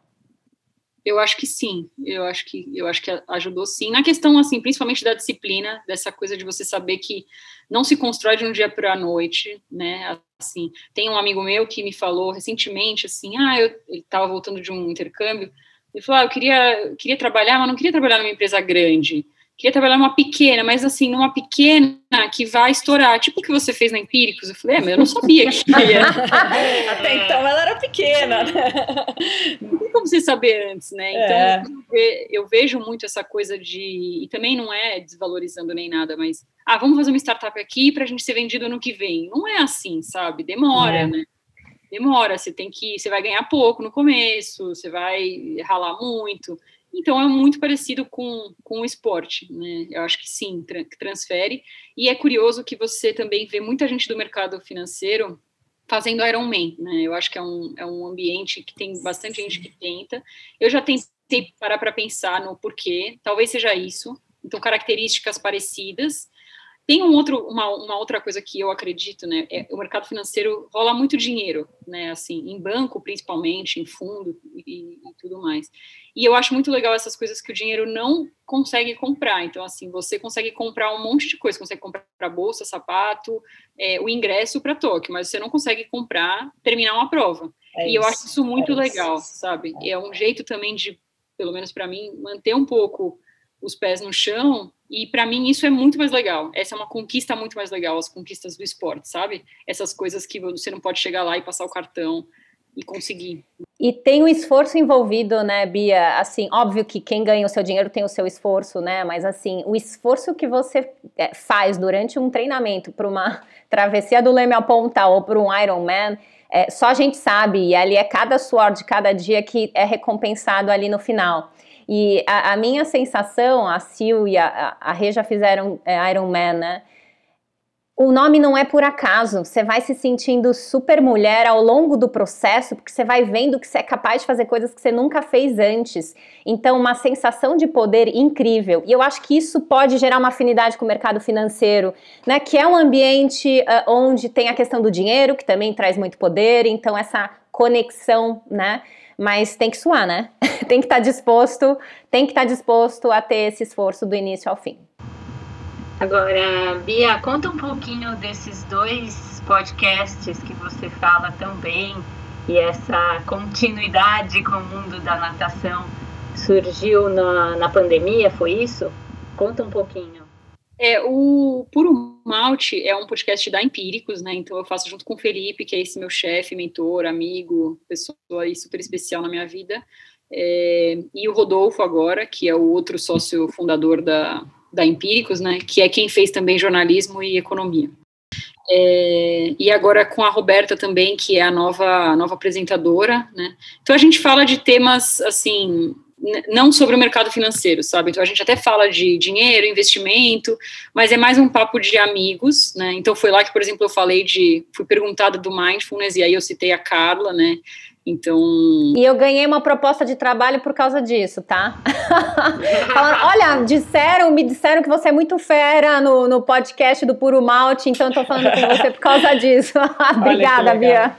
S4: Eu acho que sim, eu acho que eu acho que ajudou sim. Na questão assim, principalmente da disciplina, dessa coisa de você saber que não se constrói de um dia para a noite, né? Assim, tem um amigo meu que me falou recentemente assim, ah, eu, ele estava voltando de um intercâmbio, ele falou, ah, eu queria queria trabalhar, mas não queria trabalhar numa empresa grande queria trabalhar numa pequena, mas assim, numa pequena que vai estourar, tipo o que você fez na Empíricos. Eu falei, é, mas eu não sabia que [laughs] ia.
S1: Até então ela era pequena, né?
S4: Não tem como você saber antes, né? Então, é. eu vejo muito essa coisa de. E também não é desvalorizando nem nada, mas. Ah, vamos fazer uma startup aqui para a gente ser vendido ano que vem. Não é assim, sabe? Demora, é. né? Demora, você tem que. Você vai ganhar pouco no começo, você vai ralar muito. Então é muito parecido com, com o esporte, né? Eu acho que sim, tra transfere. E é curioso que você também vê muita gente do mercado financeiro fazendo Ironman, né? Eu acho que é um, é um ambiente que tem bastante gente que tenta. Eu já tentei parar para pensar no porquê, talvez seja isso, então características parecidas. Tem um outro, uma, uma outra coisa que eu acredito, né? É, o mercado financeiro rola muito dinheiro, né? Assim, em banco, principalmente, em fundo e, e, tudo mais. E eu acho muito legal essas coisas que o dinheiro não consegue comprar. Então, assim, você consegue comprar um monte de coisa, consegue comprar bolsa, sapato, é, o ingresso para Tóquio, mas você não consegue comprar, terminar uma prova. É e isso, eu acho isso muito é legal, isso. sabe? É. é um jeito também de, pelo menos para mim, manter um pouco os pés no chão e para mim isso é muito mais legal. Essa é uma conquista muito mais legal, as conquistas do esporte, sabe? Essas coisas que você não pode chegar lá e passar o cartão e conseguir.
S3: E tem o esforço envolvido, né, Bia? Assim, óbvio que quem ganha o seu dinheiro tem o seu esforço, né? Mas assim, o esforço que você é, faz durante um treinamento para uma [laughs] travessia do Leme à Ponta ou para um Ironman, é, só a gente sabe, e ali é cada suor de cada dia que é recompensado ali no final. E a, a minha sensação, a Sil e a, a Rê já fizeram é, Iron Man, né? O nome não é por acaso, você vai se sentindo super mulher ao longo do processo, porque você vai vendo que você é capaz de fazer coisas que você nunca fez antes. Então, uma sensação de poder incrível. E eu acho que isso pode gerar uma afinidade com o mercado financeiro, né? Que é um ambiente uh, onde tem a questão do dinheiro, que também traz muito poder, então essa conexão, né? Mas tem que suar, né? [laughs] tem que estar tá disposto, tem que estar tá disposto a ter esse esforço do início ao fim.
S5: Agora, Bia, conta um pouquinho desses dois podcasts que você fala tão bem e essa continuidade com o mundo da natação surgiu na, na pandemia, foi isso? Conta um pouquinho.
S4: É, o Puro Malte é um podcast da Empíricos, né? Então eu faço junto com o Felipe, que é esse meu chefe, mentor, amigo, pessoa aí super especial na minha vida. É, e o Rodolfo agora, que é o outro sócio fundador da, da Empíricos, né? Que é quem fez também jornalismo e economia. É, e agora com a Roberta também, que é a nova, nova apresentadora, né? Então a gente fala de temas assim não sobre o mercado financeiro, sabe? Então a gente até fala de dinheiro, investimento, mas é mais um papo de amigos, né? Então foi lá que, por exemplo, eu falei de, fui perguntada do mindfulness e aí eu citei a Carla, né? Então.
S3: E eu ganhei uma proposta de trabalho por causa disso, tá? [laughs] Falando, olha, disseram, me disseram que você é muito fera no, no podcast do Puro Malte, então eu tô falando com você por causa disso. [laughs] Obrigada, Bia.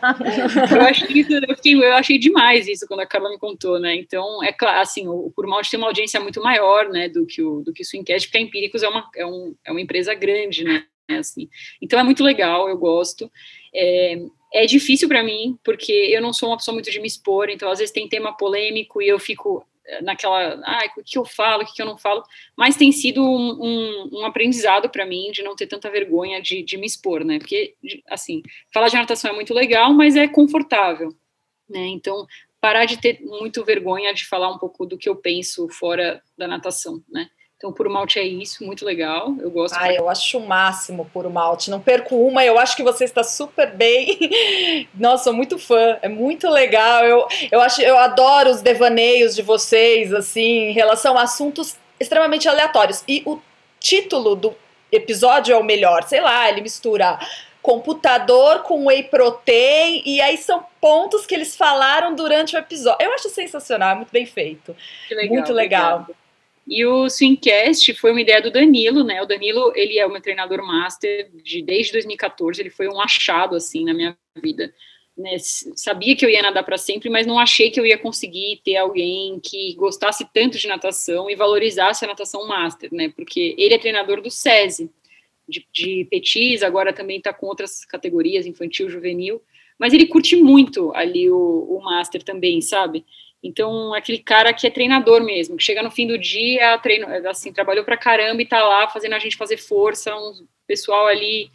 S4: eu achei, isso, eu, fiquei, eu achei demais isso quando a Carla me contou, né? Então, é claro, assim, o, o Puro Malte tem uma audiência muito maior, né, do que o, do que o Swincast, porque a Empíricos é uma, é, um, é uma empresa grande, né? Assim. Então é muito legal, eu gosto. É, é difícil para mim, porque eu não sou uma pessoa muito de me expor, então às vezes tem tema polêmico e eu fico eh, naquela, ah, o que eu falo, o que eu não falo, mas tem sido um, um, um aprendizado para mim de não ter tanta vergonha de, de me expor, né, porque, assim, falar de natação é muito legal, mas é confortável, né, então parar de ter muito vergonha de falar um pouco do que eu penso fora da natação, né, então, Puro Malte é isso, muito legal. Eu gosto.
S1: Ah, eu acho o máximo Puro Malte. Não perco uma, eu acho que você está super bem. [laughs] Nossa, sou muito fã, é muito legal. Eu, eu, acho, eu adoro os devaneios de vocês, assim, em relação a assuntos extremamente aleatórios. E o título do episódio é o melhor, sei lá, ele mistura computador com whey protein e aí são pontos que eles falaram durante o episódio. Eu acho sensacional, é muito bem feito. Legal, muito legal. Obrigada.
S4: E o Swingcast foi uma ideia do Danilo, né? O Danilo, ele é o meu treinador master de, desde 2014, ele foi um achado, assim, na minha vida. Né? Sabia que eu ia nadar para sempre, mas não achei que eu ia conseguir ter alguém que gostasse tanto de natação e valorizasse a natação master, né? Porque ele é treinador do SESI, de, de petis, agora também está com outras categorias, infantil, juvenil, mas ele curte muito ali o, o master também, sabe? Então, aquele cara que é treinador mesmo, que chega no fim do dia, treino, assim, trabalhou pra caramba e tá lá fazendo a gente fazer força, um pessoal ali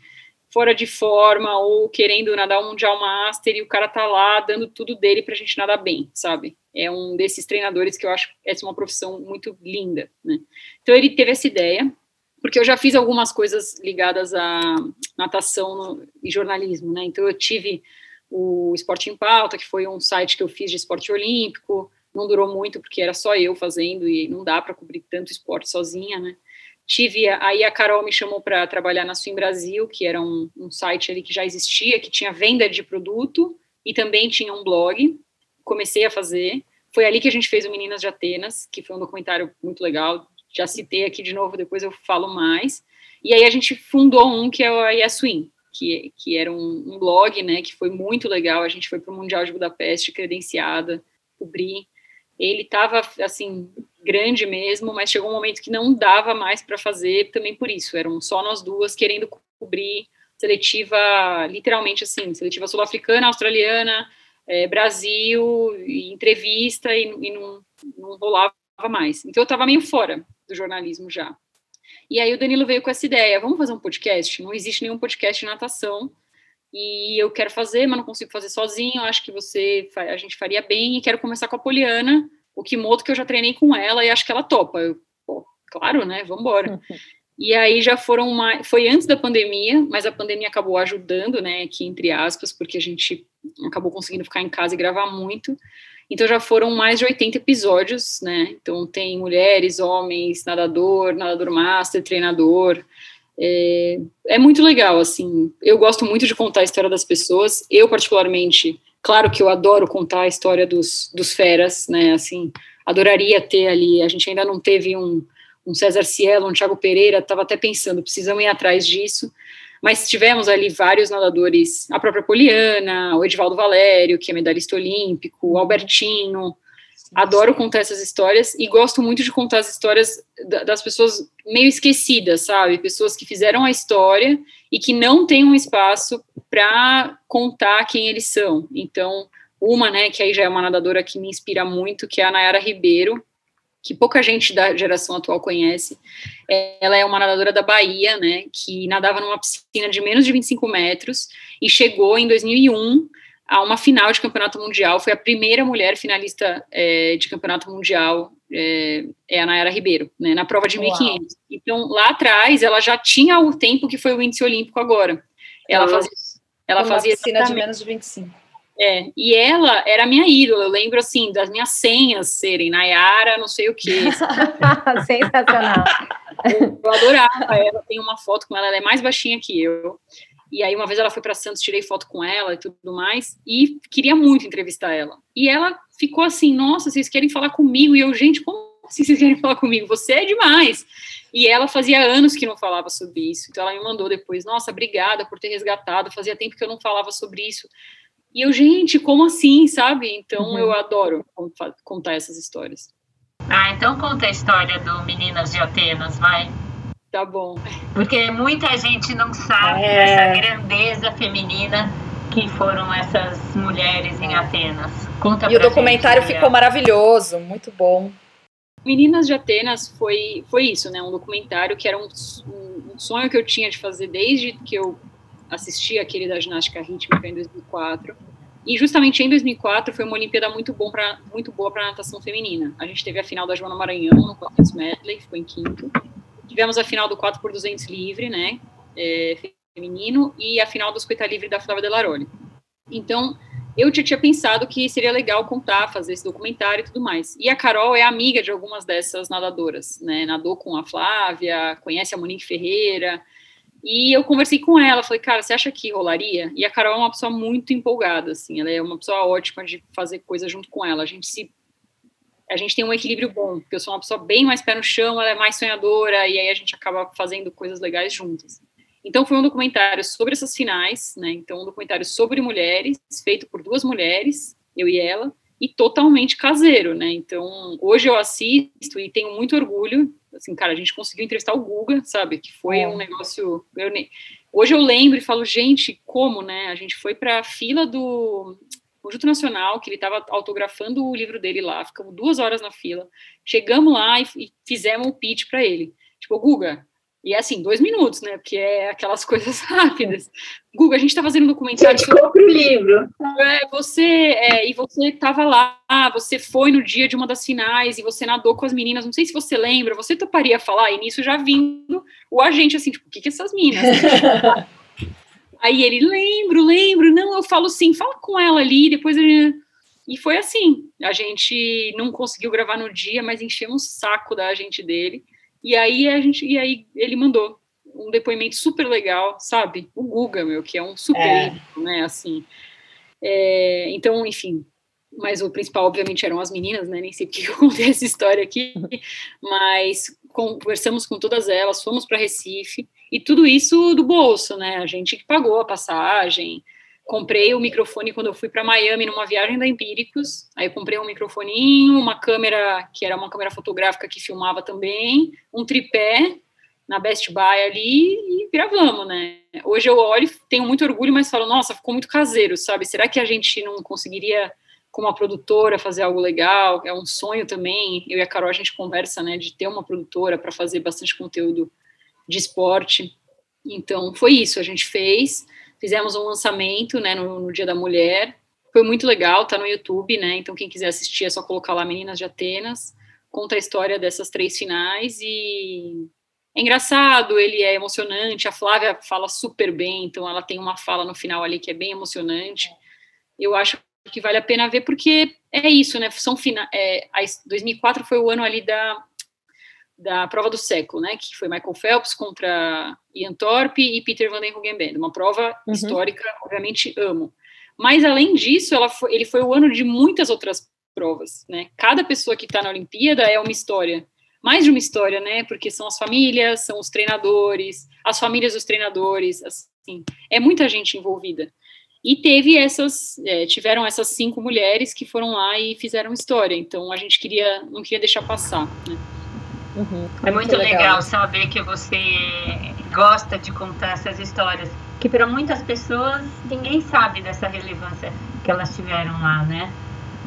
S4: fora de forma ou querendo nadar o Mundial Master e o cara tá lá dando tudo dele pra gente nadar bem, sabe? É um desses treinadores que eu acho essa é uma profissão muito linda, né? Então, ele teve essa ideia, porque eu já fiz algumas coisas ligadas à natação e jornalismo, né? Então, eu tive o Esporte em Pauta, que foi um site que eu fiz de esporte olímpico, não durou muito porque era só eu fazendo e não dá para cobrir tanto esporte sozinha, né? Tive, aí a Carol me chamou para trabalhar na Swim Brasil, que era um, um site ali que já existia, que tinha venda de produto e também tinha um blog. Comecei a fazer. Foi ali que a gente fez o Meninas de Atenas, que foi um documentário muito legal, já citei aqui de novo, depois eu falo mais. E aí a gente fundou um que é o Yaswin, que, que era um, um, blog, né, que foi muito legal. A gente foi para o Mundial de Budapeste, credenciada, cobrir. Ele estava, assim, grande mesmo, mas chegou um momento que não dava mais para fazer, também por isso. Eram só nós duas querendo cobrir seletiva, literalmente assim, seletiva sul-africana, australiana, é, Brasil, entrevista, e, e não, não rolava mais. Então eu estava meio fora do jornalismo já. E aí o Danilo veio com essa ideia, vamos fazer um podcast? Não existe nenhum podcast de natação, e eu quero fazer, mas não consigo fazer sozinho, acho que você, a gente faria bem, e quero começar com a Poliana, o Kimoto, que eu já treinei com ela, e acho que ela topa. Eu, pô, claro, né, vamos embora. E aí já foram mais, foi antes da pandemia, mas a pandemia acabou ajudando, né, aqui entre aspas, porque a gente acabou conseguindo ficar em casa e gravar muito. Então já foram mais de 80 episódios, né? Então tem mulheres, homens, nadador, nadador master, treinador. É, é muito legal, assim. Eu gosto muito de contar a história das pessoas. Eu, particularmente, claro que eu adoro contar a história dos, dos feras, né? Assim, adoraria ter ali. A gente ainda não teve um, um César Cielo, um Thiago Pereira, estava até pensando, precisamos ir atrás disso. Mas tivemos ali vários nadadores, a própria Poliana, o Edivaldo Valério, que é medalhista olímpico, o Albertino. Adoro contar essas histórias e gosto muito de contar as histórias das pessoas meio esquecidas, sabe? Pessoas que fizeram a história e que não têm um espaço para contar quem eles são. Então, uma, né, que aí já é uma nadadora que me inspira muito, que é a Nayara Ribeiro, que pouca gente da geração atual conhece. Ela é uma nadadora da Bahia, né, que nadava numa piscina de menos de 25 metros e chegou em 2001 a uma final de campeonato mundial. Foi a primeira mulher finalista é, de campeonato mundial, é, é a Nayara Ribeiro, né, na prova de 1.500. Então, lá atrás, ela já tinha o tempo que foi o índice olímpico agora. Ela fazia, ela fazia
S1: piscina de menos de 25.
S4: É, e ela era minha ídola, eu lembro assim, das minhas senhas serem Nayara, não sei o que. [laughs]
S3: Sensacional.
S4: Eu, eu, adorava ela, tenho uma foto com ela, ela é mais baixinha que eu. E aí uma vez ela foi para Santos, tirei foto com ela e tudo mais, e queria muito entrevistar ela. E ela ficou assim, nossa, vocês querem falar comigo? E eu, gente, como assim vocês querem falar comigo? Você é demais. E ela fazia anos que não falava sobre isso. Então ela me mandou depois, nossa, obrigada por ter resgatado, fazia tempo que eu não falava sobre isso. E eu, gente, como assim, sabe? Então uhum. eu adoro contar essas histórias.
S5: Ah, então conta a história do Meninas de Atenas, vai.
S4: Tá bom.
S5: Porque muita gente não sabe é... dessa grandeza feminina que foram essas mulheres em Atenas. Conta
S1: e o documentário gente, ficou maravilhoso, muito bom.
S4: Meninas de Atenas foi, foi isso, né? Um documentário que era um, um sonho que eu tinha de fazer desde que eu assisti aquele da ginástica rítmica em 2004. E justamente em 2004 foi uma Olimpíada muito, bom pra, muito boa para a natação feminina. A gente teve a final da Joana Maranhão no 400 medley, ficou em quinto. Tivemos a final do 4 por 200 livre, né, é, feminino, e a final do 50 livre da Flávia Delaroli. Então, eu já tinha pensado que seria legal contar, fazer esse documentário e tudo mais. E a Carol é amiga de algumas dessas nadadoras, né, nadou com a Flávia, conhece a Monique Ferreira, e eu conversei com ela, falei, cara, você acha que rolaria? E a Carol é uma pessoa muito empolgada, assim, ela é uma pessoa ótima de fazer coisa junto com ela. A gente se a gente tem um equilíbrio bom, porque eu sou uma pessoa bem mais pé no chão, ela é mais sonhadora, e aí a gente acaba fazendo coisas legais juntas. Então foi um documentário sobre essas finais, né? Então um documentário sobre mulheres, feito por duas mulheres, eu e ela, e totalmente caseiro, né? Então hoje eu assisto e tenho muito orgulho assim, cara, a gente conseguiu entrevistar o Guga, sabe? Que foi é. um negócio. Eu ne... Hoje eu lembro e falo, gente, como, né? A gente foi para a fila do Conjunto Nacional, que ele estava autografando o livro dele lá, ficamos duas horas na fila, chegamos lá e, e fizemos um pitch para ele. Tipo, Guga, e é assim, dois minutos, né? Porque é aquelas [laughs] coisas rápidas. Guga, a gente está fazendo um documentário.
S5: Você compra o livro.
S4: É, você, é, e você estava lá, você foi no dia de uma das finais e você nadou com as meninas. Não sei se você lembra, você toparia falar? E nisso já vindo o agente assim, tipo, o que, que essas minas? Aí ele, lembro, lembro, não, eu falo sim, fala com ela ali, depois ele... E foi assim, a gente não conseguiu gravar no dia, mas enchemos o saco da agente dele. E aí a gente, e aí ele mandou um depoimento super legal, sabe? O Guga, meu, que é um super, é. né, assim. É, então, enfim, mas o principal, obviamente, eram as meninas, né? Nem sei porque [laughs] eu contei essa história aqui, mas conversamos com todas elas, fomos para Recife, e tudo isso do bolso, né? A gente que pagou a passagem. Comprei o microfone quando eu fui para Miami numa viagem da Empíricos. Aí eu comprei um microfoninho, uma câmera que era uma câmera fotográfica que filmava também, um tripé na Best Buy ali e gravamos, né? Hoje eu olho, tenho muito orgulho, mas falo, nossa, ficou muito caseiro, sabe? Será que a gente não conseguiria como a produtora fazer algo legal? É um sonho também. Eu e a Carol a gente conversa, né, de ter uma produtora para fazer bastante conteúdo de esporte. Então, foi isso, a gente fez, fizemos um lançamento, né, no, no Dia da Mulher, foi muito legal, tá no YouTube, né, então quem quiser assistir é só colocar lá Meninas de Atenas, conta a história dessas três finais e é engraçado, ele é emocionante, a Flávia fala super bem, então ela tem uma fala no final ali que é bem emocionante, eu acho que vale a pena ver, porque é isso, né, são fina é, 2004 foi o ano ali da da prova do século, né, que foi Michael Phelps contra Ian Thorpe e Peter Van den Hoogenband, uma prova uhum. histórica, obviamente amo. Mas além disso, foi, ele foi o ano de muitas outras provas, né? Cada pessoa que está na Olimpíada é uma história, mais de uma história, né? Porque são as famílias, são os treinadores, as famílias dos treinadores, assim, é muita gente envolvida. E teve essas, é, tiveram essas cinco mulheres que foram lá e fizeram história. Então a gente queria, não queria deixar passar, né?
S5: Uhum. É muito legal. legal saber que você gosta de contar essas histórias, que para muitas pessoas ninguém sabe dessa relevância que elas tiveram lá, né?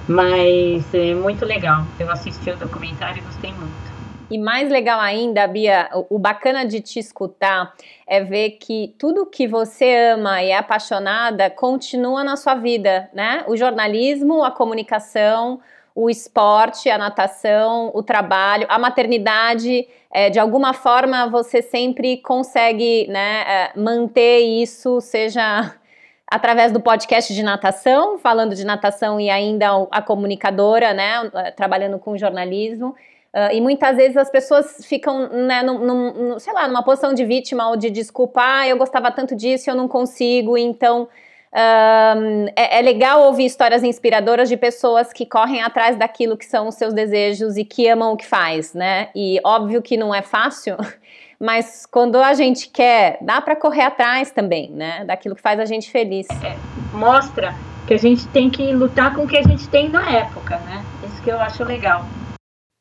S5: Mas é muito legal. Eu assisti o documentário e gostei muito.
S3: E mais legal ainda, Bia, o bacana de te escutar é ver que tudo que você ama e é apaixonada continua na sua vida, né? O jornalismo, a comunicação, o esporte, a natação, o trabalho, a maternidade, é, de alguma forma você sempre consegue né, é, manter isso, seja [laughs] através do podcast de natação, falando de natação e ainda a comunicadora, né, trabalhando com jornalismo. Uh, e muitas vezes as pessoas ficam, né, num, num, sei lá, numa posição de vítima ou de desculpa, ah, eu gostava tanto disso, eu não consigo, então um, é, é, legal ouvir histórias inspiradoras de pessoas que correm atrás daquilo que são os seus desejos e que amam o que faz, né? E óbvio que não é fácil, [laughs] mas quando a gente quer, dá para correr atrás também, né? Daquilo que faz a gente feliz. É,
S5: mostra que a gente tem que lutar com o que a gente tem na época, né? Isso que eu acho legal.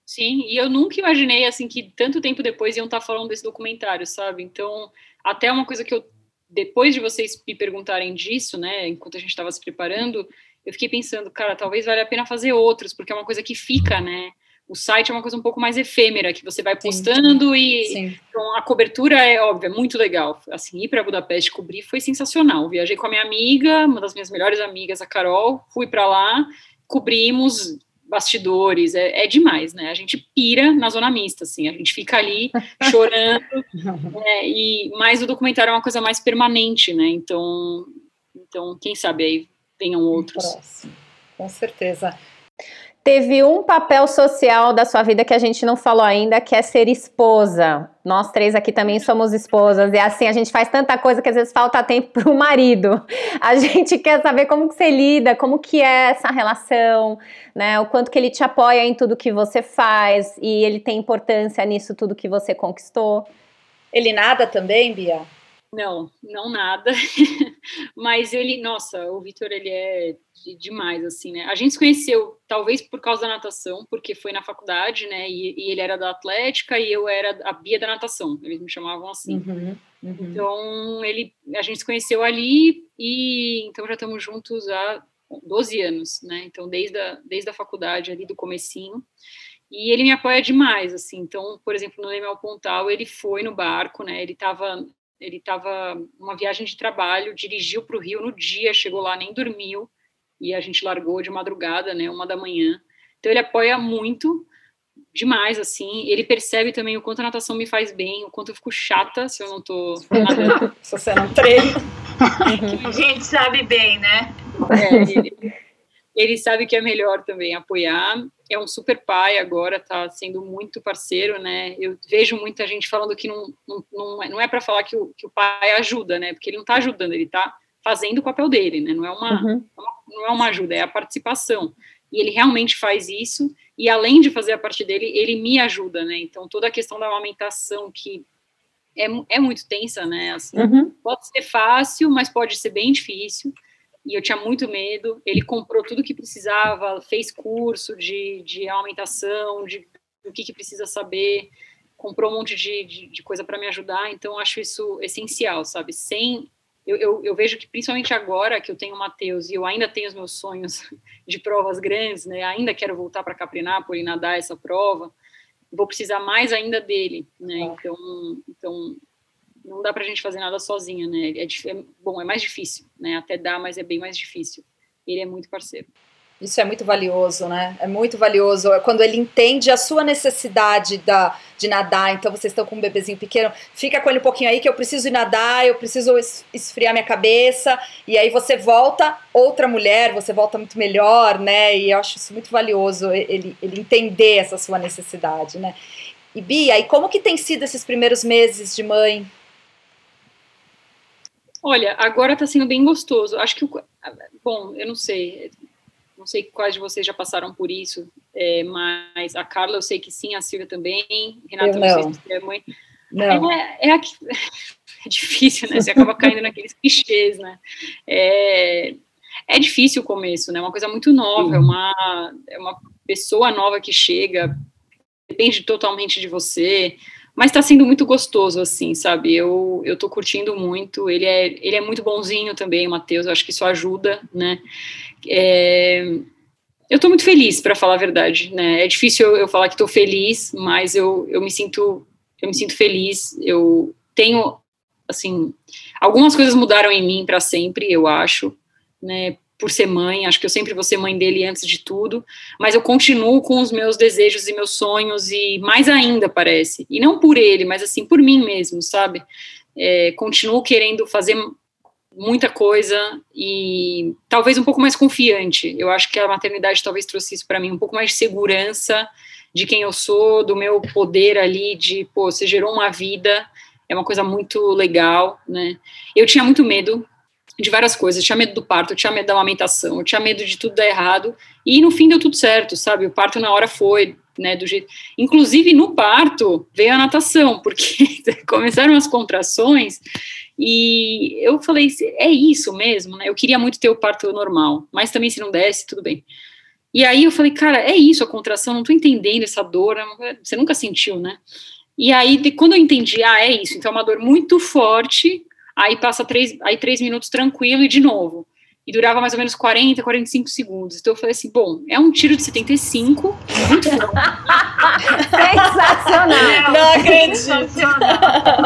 S4: Sim, e eu nunca imaginei assim que tanto tempo depois iam estar falando desse documentário, sabe? Então, até uma coisa que eu depois de vocês me perguntarem disso, né, enquanto a gente estava se preparando, eu fiquei pensando, cara, talvez valha a pena fazer outros, porque é uma coisa que fica, né? O site é uma coisa um pouco mais efêmera, que você vai postando Sim. e Sim. Então, a cobertura é óbvia, é muito legal. Assim, ir para Budapeste cobrir foi sensacional. Viajei com a minha amiga, uma das minhas melhores amigas, a Carol, fui para lá, cobrimos bastidores, é, é, demais, né? A gente pira na zona mista, assim, a gente fica ali [laughs] chorando, [laughs] né? e mais o documentário é uma coisa mais permanente, né? Então, então quem sabe aí venham outros.
S1: Próximo. Com certeza.
S3: Teve um papel social da sua vida que a gente não falou ainda, que é ser esposa. Nós três aqui também somos esposas. E assim, a gente faz tanta coisa que às vezes falta tempo para o marido. [laughs] A gente quer saber como que você lida, como que é essa relação, né? O quanto que ele te apoia em tudo que você faz e ele tem importância nisso tudo que você conquistou.
S1: Ele nada também, Bia?
S4: Não, não nada. [laughs] Mas ele, nossa, o Vitor, ele é demais, assim, né? A gente se conheceu, talvez por causa da natação, porque foi na faculdade, né? E, e ele era da Atlética e eu era a Bia da natação, eles me chamavam assim. Uhum, uhum. Então, ele, a gente se conheceu ali e então já estamos juntos há 12 anos, né? Então, desde a, desde a faculdade ali, do comecinho. E ele me apoia demais, assim. Então, por exemplo, no Lemel Pontal, ele foi no barco, né? Ele estava ele estava uma viagem de trabalho, dirigiu para o Rio no dia, chegou lá, nem dormiu, e a gente largou de madrugada, né, uma da manhã. Então ele apoia muito, demais, assim. Ele percebe também o quanto a natação me faz bem, o quanto eu fico chata se eu não tô
S1: nadando. [laughs] se você não treina. [laughs]
S5: a gente sabe bem, né?
S4: É, ele, ele sabe que é melhor também apoiar é um super pai agora, tá sendo muito parceiro, né? Eu vejo muita gente falando que não, não, não é, é para falar que o, que o pai ajuda, né? Porque ele não está ajudando, ele está fazendo o papel dele, né? Não é uma, uhum. não é uma ajuda, é a participação. e ele realmente faz isso, e além de fazer a parte dele, ele me ajuda, né? Então, toda a questão da amamentação, que é, é muito tensa, né? Assim, uhum. Pode ser fácil, mas pode ser bem difícil, e eu tinha muito medo. Ele comprou tudo que precisava, fez curso de, de amamentação, de o que, que precisa saber, comprou um monte de, de, de coisa para me ajudar, então acho isso essencial, sabe? Sem eu, eu, eu, vejo que principalmente agora que eu tenho o Matheus e eu ainda tenho os meus sonhos [laughs] de provas grandes, né? Ainda quero voltar para Caprinápolis e nadar essa prova. Vou precisar mais ainda dele, né? Então, então não dá para a gente fazer nada sozinha, né? É, é, bom, é mais difícil, né? Até dá, mas é bem mais difícil. Ele é muito parceiro.
S1: Isso é muito valioso, né? É muito valioso. É quando ele entende a sua necessidade da, de nadar. Então, vocês estão com um bebezinho pequeno, fica com ele um pouquinho aí que eu preciso ir nadar, eu preciso esfriar minha cabeça. E aí você volta outra mulher, você volta muito melhor, né? E eu acho isso muito valioso, ele, ele entender essa sua necessidade, né? E Bia, e como que tem sido esses primeiros meses de mãe?
S4: Olha, agora tá sendo bem gostoso. Acho que, bom, eu não sei, não sei quais de vocês já passaram por isso, é, mas a Carla eu sei que sim, a Silvia também, Renata, eu não, não sei se você é mãe. Não. É, é, é, [laughs] é, difícil, né? Você acaba caindo naqueles clichês, né? É, é difícil o começo, né? É uma coisa muito nova, é uma, é uma pessoa nova que chega, depende totalmente de você, mas está sendo muito gostoso, assim, sabe? Eu, eu tô curtindo muito, ele é, ele é muito bonzinho também, o Matheus, eu acho que isso ajuda, né? É, eu estou muito feliz, para falar a verdade, né? É difícil eu, eu falar que estou feliz, mas eu, eu me sinto eu me sinto feliz. Eu tenho assim algumas coisas mudaram em mim para sempre, eu acho, né? Por ser mãe, acho que eu sempre vou ser mãe dele antes de tudo, mas eu continuo com os meus desejos e meus sonhos e mais ainda parece, e não por ele, mas assim por mim mesmo, sabe? É, continuo querendo fazer muita coisa e talvez um pouco mais confiante. Eu acho que a maternidade talvez trouxe isso para mim, um pouco mais de segurança de quem eu sou, do meu poder ali de, pô, você gerou uma vida, é uma coisa muito legal, né? Eu tinha muito medo de várias coisas, eu tinha medo do parto, tinha medo da amamentação, tinha medo de tudo dar errado, e no fim deu tudo certo, sabe? O parto na hora foi, né, do jeito... Inclusive, no parto, veio a natação, porque [laughs] começaram as contrações, e eu falei, é isso mesmo, né? Eu queria muito ter o parto normal, mas também se não desse, tudo bem. E aí eu falei, cara, é isso a contração, não tô entendendo essa dor, você nunca sentiu, né? E aí, quando eu entendi, ah, é isso, então é uma dor muito forte, aí passa três, aí três minutos tranquilo e de novo e durava mais ou menos 40, 45 segundos. Então eu falei assim, bom, é um tiro de 75, muito [laughs]
S3: Sensacional!
S1: Não acredito!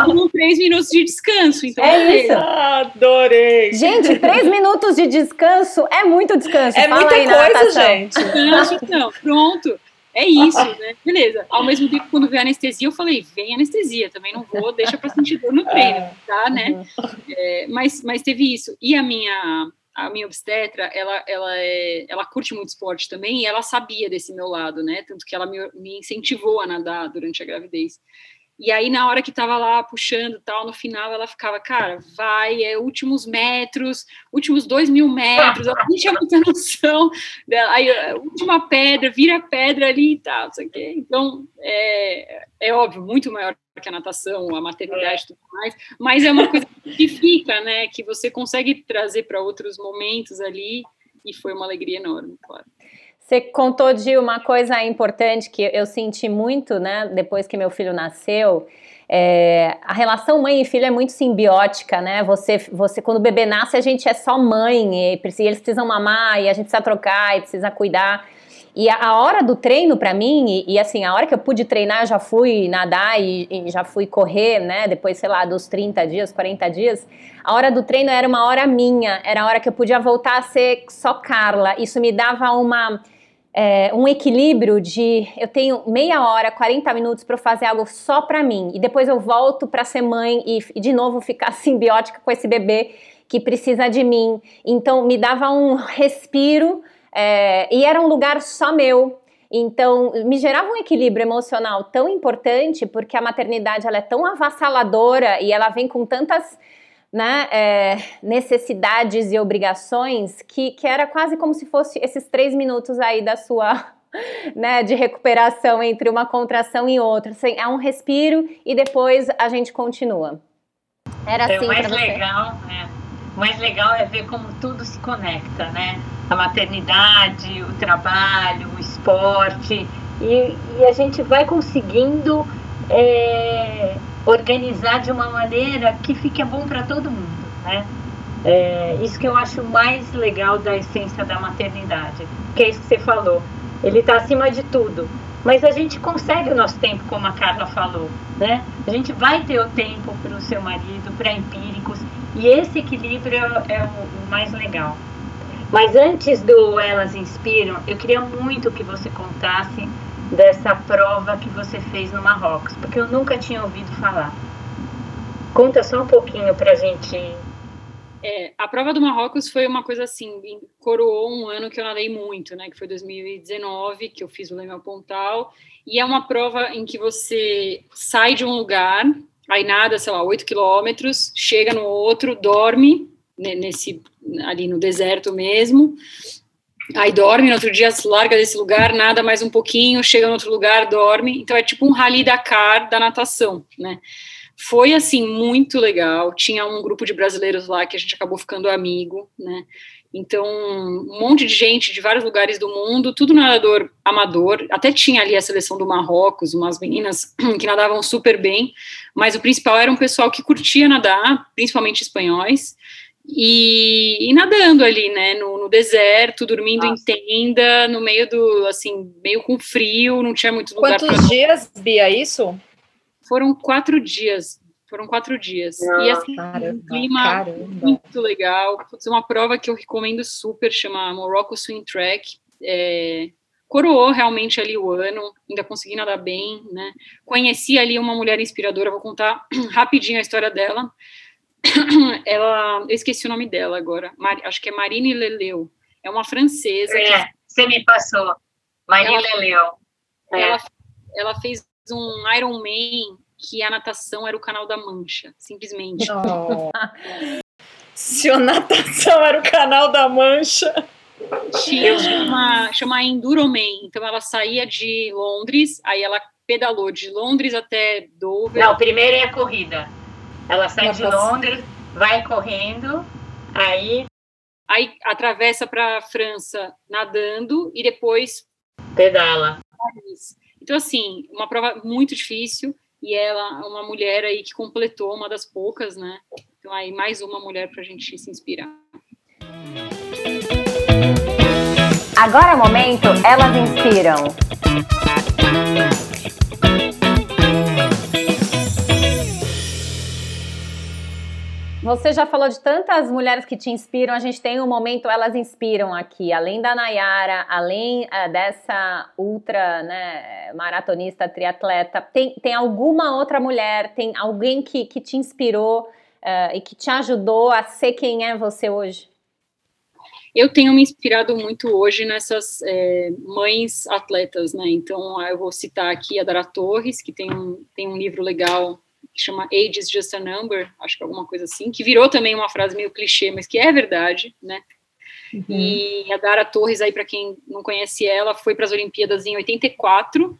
S4: Com 3 minutos de descanso, então
S3: é isso.
S1: Adorei!
S3: Gente, 3 minutos de descanso é muito descanso.
S1: É Fala muita
S3: aí,
S1: coisa, gente.
S4: Descanso, não, pronto. É isso, né? Beleza. Ao mesmo tempo, quando veio anestesia, eu falei, vem anestesia, também não vou, deixa para sentir dor no treino, tá, né? Uhum. É, mas, mas teve isso. E a minha a minha obstetra, ela, ela, é, ela curte muito esporte também, e ela sabia desse meu lado, né? Tanto que ela me, me incentivou a nadar durante a gravidez. E aí, na hora que tava lá puxando tal, no final ela ficava, cara, vai, é últimos metros, últimos dois mil metros, [laughs] ela não tinha muita noção dela. Aí, última pedra, vira pedra ali e tal, não sei o quê. Então, é, é óbvio, muito maior que a natação, a maternidade e tudo mais, mas é uma coisa que fica, né, que você consegue trazer para outros momentos ali, e foi uma alegria enorme, claro.
S3: Você contou de uma coisa importante que eu senti muito, né, depois que meu filho nasceu. É, a relação mãe e filho é muito simbiótica, né? Você, você, quando o bebê nasce, a gente é só mãe, e eles precisam mamar, e a gente precisa trocar, e precisa cuidar. E a, a hora do treino para mim, e, e, assim, a hora que eu pude treinar, já fui nadar e, e, já fui correr, né? Depois, sei lá, dos 30 dias, 40 dias. A hora do treino era uma hora minha, era a hora que eu podia voltar a ser só Carla. Isso me dava uma é, um equilíbrio de eu tenho meia hora, 40 minutos para fazer algo só para mim e depois eu volto para ser mãe e, e, de novo ficar [laughs] simbiótica com esse bebê que precisa de mim. Então me dava um respiro é, e era um lugar só meu. Então me gerava um equilíbrio emocional tão importante porque a maternidade ela é tão avassaladora e ela vem com tantas né, é, necessidades e obrigações que, que era quase como se fosse esses três minutos aí da sua [laughs] né, de recuperação entre uma contração e outra. Assim, é um respiro e depois a gente continua.
S5: Era é, assim. O mais legal, né? O mais legal é ver como tudo se conecta, né? A maternidade, o trabalho, o esporte. E, e a gente vai conseguindo é, organizar de uma maneira que fique bom para todo mundo, né? É, isso que eu acho mais legal da essência da maternidade, que é isso que você falou. Ele está acima de tudo. Mas a gente consegue o nosso tempo, como a Carla falou, né? A gente vai ter o tempo para o seu marido, para empíricos, e esse equilíbrio é o, o mais legal. Mas antes do Elas Inspiram, eu queria muito que você contasse dessa prova que você fez no Marrocos, porque eu nunca tinha ouvido falar. Conta só um pouquinho para a gente.
S4: É, a prova do Marrocos foi uma coisa assim, coroou um ano que eu nadei muito, né? Que foi 2019, que eu fiz o Leme Pontal. E é uma prova em que você sai de um lugar, aí nada, sei lá, 8 quilômetros, chega no outro, dorme né, nesse ali no deserto mesmo, Aí dorme, no outro dia larga desse lugar, nada mais um pouquinho, chega no outro lugar, dorme. Então é tipo um rally Dakar da natação, né? Foi assim muito legal. Tinha um grupo de brasileiros lá que a gente acabou ficando amigo, né? Então, um monte de gente de vários lugares do mundo, tudo nadador amador. Até tinha ali a seleção do Marrocos, umas meninas [clears throat] que nadavam super bem, mas o principal era um pessoal que curtia nadar, principalmente espanhóis. E, e, nadando ali, né, no, no deserto, dormindo Nossa. em tenda, no meio do, assim, meio com frio, não tinha muito lugar
S1: Quantos pra... dias, Bia, isso?
S4: Foram quatro dias, foram quatro dias. Ah, e assim, caramba, um clima caramba. muito legal. Putz, uma prova que eu recomendo super, chama Morocco Swim Track. É, coroou realmente ali o ano, ainda consegui nadar bem, né? Conheci ali uma mulher inspiradora, vou contar [clears throat] rapidinho a história dela [coughs] ela, eu esqueci o nome dela agora, Mar, acho que é Marine Leleu, é uma francesa.
S5: É, que, você me passou, Marine ela, Leleu.
S4: É. Ela, ela fez um Ironman que a natação era o canal da Mancha, simplesmente. Oh. [laughs]
S1: Se a natação era o canal da Mancha.
S4: Tinha uma chama Enduroman, então ela saía de Londres, aí ela pedalou de Londres até Dover.
S5: Não, primeiro é a corrida. Ela sai de Londres, vai correndo, aí.
S4: Aí atravessa para a França nadando e depois.
S5: Pedala.
S4: Então, assim, uma prova muito difícil e ela é uma mulher aí que completou uma das poucas, né? Então, aí mais uma mulher para a gente se inspirar.
S3: Agora é o momento, elas inspiram. Você já falou de tantas mulheres que te inspiram, a gente tem um momento Elas Inspiram aqui, além da Nayara, além uh, dessa ultra né, maratonista, triatleta, tem, tem alguma outra mulher, tem alguém que, que te inspirou uh, e que te ajudou a ser quem é você hoje?
S4: Eu tenho me inspirado muito hoje nessas é, mães atletas, né? Então, eu vou citar aqui a Dara Torres, que tem um, tem um livro legal que chama Age is Just a Number, acho que é alguma coisa assim, que virou também uma frase meio clichê, mas que é verdade, né? Uhum. E a Dara Torres, aí para quem não conhece ela, foi para as Olimpíadas em 84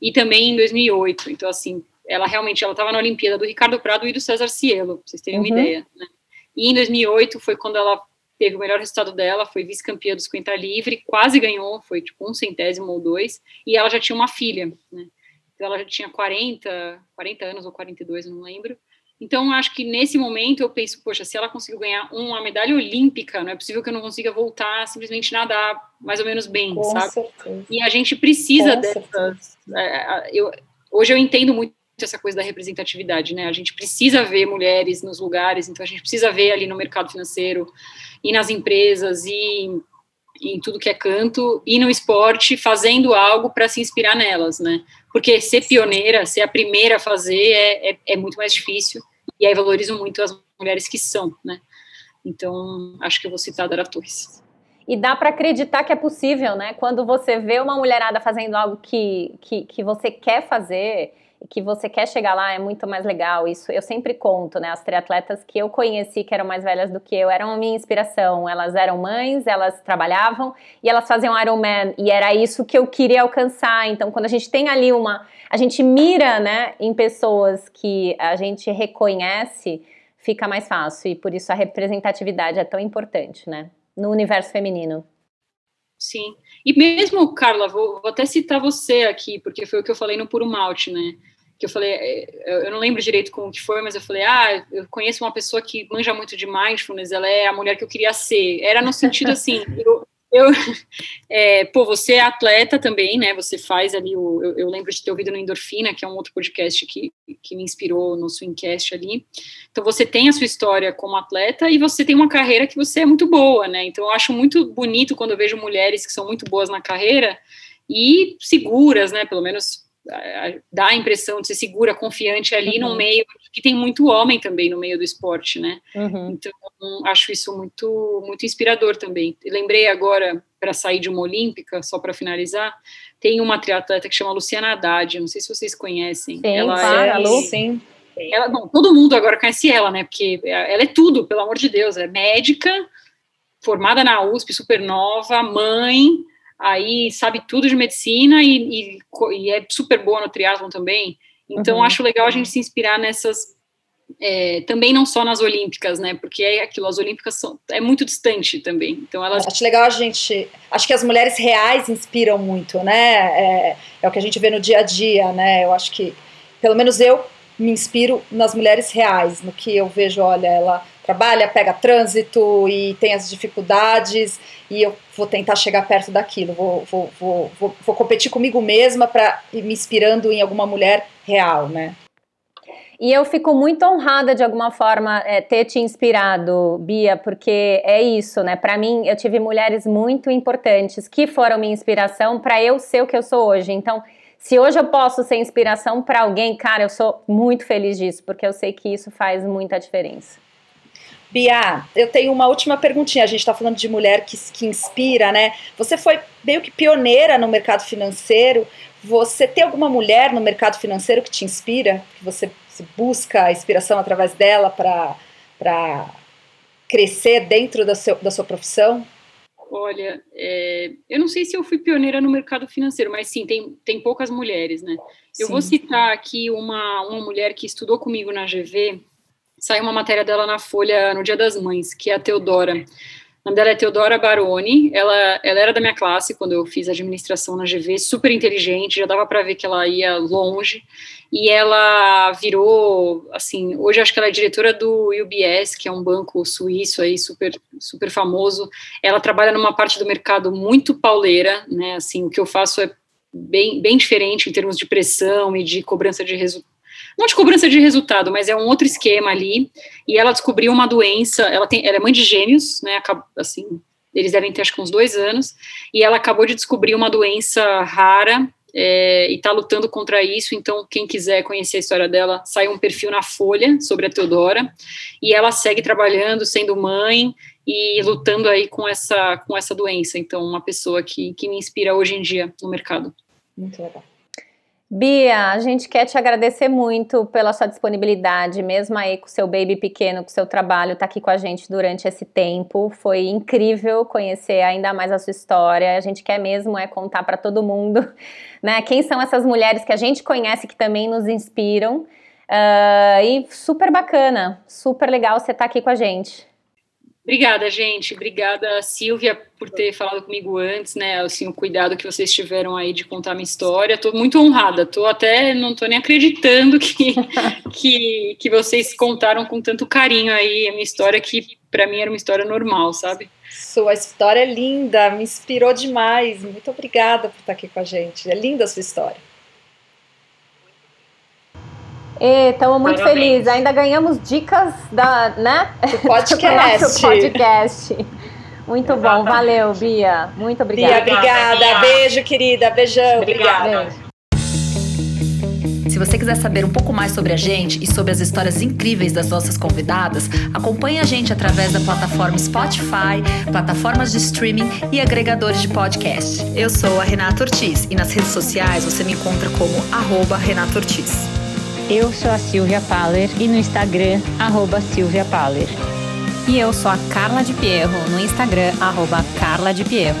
S4: e também em 2008. Então, assim, ela realmente ela estava na Olimpíada do Ricardo Prado e do César Cielo, pra vocês terem uhum. uma ideia. Né? E em 2008 foi quando ela teve o melhor resultado dela, foi vice-campeã do 50 livre, quase ganhou, foi tipo um centésimo ou dois, e ela já tinha uma filha, né? Então ela já tinha 40, 40 anos ou 42, não lembro. Então, acho que nesse momento eu penso, poxa, se ela conseguiu ganhar uma medalha olímpica, não é possível que eu não consiga voltar simplesmente nadar mais ou menos bem, Com sabe? Certeza. E a gente precisa Com dessas. É, eu, hoje eu entendo muito essa coisa da representatividade, né? A gente precisa ver mulheres nos lugares, então a gente precisa ver ali no mercado financeiro e nas empresas e em tudo que é canto e no esporte fazendo algo para se inspirar nelas, né? Porque ser pioneira, ser a primeira a fazer é, é, é, muito mais difícil e aí valorizo muito as mulheres que são, né? Então, acho que eu vou citar a Dara Torres.
S3: E dá para acreditar que é possível, né? Quando você vê uma mulherada fazendo algo que, que, que você quer fazer que você quer chegar lá, é muito mais legal. Isso eu sempre conto, né? As triatletas que eu conheci, que eram mais velhas do que eu, eram a minha inspiração. Elas eram mães, elas trabalhavam e elas faziam Ironman. E era isso que eu queria alcançar. Então, quando a gente tem ali uma. A gente mira, né, em pessoas que a gente reconhece, fica mais fácil. E por isso a representatividade é tão importante, né? No universo feminino.
S4: Sim. E mesmo, Carla, vou, vou, até citar você aqui, porque foi o que eu falei no Puro Malte, né? Que eu falei, é, eu não lembro direito como que foi, mas eu falei, ah, eu conheço uma pessoa que manja muito de mindfulness, ela é a mulher que eu queria ser. Era no sentido assim, [laughs] eu, eu, [laughs] é, pô, você é atleta também, né? Você faz ali o. Eu, eu, lembro de ter ouvido no Endorfina, que é um outro podcast que, que me inspirou no Swingcast ali. Então, você tem a sua história como atleta e você tem uma carreira que você é muito boa, né? Então, eu acho muito bonito quando eu vejo mulheres que são muito boas na carreira e seguras, né? Pelo menos dá a impressão de ser segura, confiante ali uhum. no meio, que tem muito homem também no meio do esporte, né? Uhum. Então, acho isso muito, muito inspirador também. lembrei agora, para sair de uma olímpica, só para finalizar, tem uma triatleta que chama Luciana Haddad, não sei se vocês conhecem.
S3: Sim, ela é, sim.
S4: Ela, bom, todo mundo agora conhece ela, né? Porque ela é tudo, pelo amor de Deus. É médica, formada na USP, super nova, mãe, aí sabe tudo de medicina e, e, e é super boa no triatlon também. Então, uhum. acho legal a gente se inspirar nessas, é, também não só nas Olímpicas, né? Porque é aquilo, as Olímpicas são, é muito distante também. Então, elas...
S1: Acho legal a gente. Acho que as mulheres reais inspiram muito, né? É, é o que a gente vê no dia a dia, né? Eu acho que, pelo menos eu me inspiro nas mulheres reais, no que eu vejo, olha, ela trabalha, pega trânsito e tem as dificuldades e eu vou tentar chegar perto daquilo, vou, vou, vou, vou, vou competir comigo mesma para me inspirando em alguma mulher real, né?
S3: E eu fico muito honrada de alguma forma é, ter te inspirado, Bia, porque é isso, né? Para mim, eu tive mulheres muito importantes que foram minha inspiração para eu ser o que eu sou hoje. Então, se hoje eu posso ser inspiração para alguém, cara, eu sou muito feliz disso, porque eu sei que isso faz muita diferença.
S1: Bia, eu tenho uma última perguntinha. A gente está falando de mulher que, que inspira, né? Você foi meio que pioneira no mercado financeiro. Você tem alguma mulher no mercado financeiro que te inspira? Que você busca a inspiração através dela para crescer dentro da, seu, da sua profissão?
S4: Olha, é, eu não sei se eu fui pioneira no mercado financeiro, mas sim, tem, tem poucas mulheres, né? Eu sim. vou citar aqui uma, uma mulher que estudou comigo na GV, saiu uma matéria dela na Folha no Dia das Mães, que é a Teodora. O nome dela é Teodora Baroni, ela, ela era da minha classe quando eu fiz administração na GV, super inteligente, já dava para ver que ela ia longe, e ela virou, assim, hoje acho que ela é diretora do UBS, que é um banco suíço aí super, super famoso. Ela trabalha numa parte do mercado muito pauleira, né? Assim, o que eu faço é bem, bem diferente em termos de pressão e de cobrança de resultado. Não de cobrança de resultado, mas é um outro esquema ali. E ela descobriu uma doença. Ela tem, ela é mãe de gêmeos, né? Assim, eles devem ter acho que uns dois anos. E ela acabou de descobrir uma doença rara é, e está lutando contra isso. Então, quem quiser conhecer a história dela, sai um perfil na Folha sobre a Teodora e ela segue trabalhando, sendo mãe e lutando aí com essa com essa doença. Então, uma pessoa que, que me inspira hoje em dia no mercado.
S1: Muito legal.
S3: Bia, a gente quer te agradecer muito pela sua disponibilidade, mesmo aí com seu baby pequeno, com seu trabalho, tá aqui com a gente durante esse tempo. Foi incrível conhecer ainda mais a sua história. A gente quer mesmo é contar para todo mundo, [laughs] né? Quem são essas mulheres que a gente conhece que também nos inspiram. Uh, e super bacana, super legal você estar tá aqui com a gente.
S4: Obrigada, gente. Obrigada, Silvia, por ter falado comigo antes, né? Assim, o cuidado que vocês tiveram aí de contar minha história. Estou muito honrada. Tô até não estou nem acreditando que, [laughs] que, que vocês contaram com tanto carinho aí a minha história, que para mim era uma história normal, sabe?
S1: Sua história é linda, me inspirou demais. Muito obrigada por estar aqui com a gente. É linda a sua história.
S3: Estamos muito felizes. Ainda ganhamos dicas da, né?
S1: Do podcast. [laughs]
S3: podcast. Muito Exatamente. bom. Valeu, Bia. Muito obrigada.
S1: Bia, obrigada. Beijo, querida. Beijão. Obrigada. obrigada. Se você quiser saber um pouco mais sobre a gente e sobre as histórias incríveis das nossas convidadas, acompanhe a gente através da plataforma Spotify, plataformas de streaming e agregadores de podcast. Eu sou a Renata Ortiz e nas redes sociais você me encontra como arroba Renata Ortiz.
S2: Eu sou a Silvia Paller e no Instagram, arroba Silvia Paller.
S3: E eu sou a Carla de Pierro, no Instagram, arroba Carla de Pierro.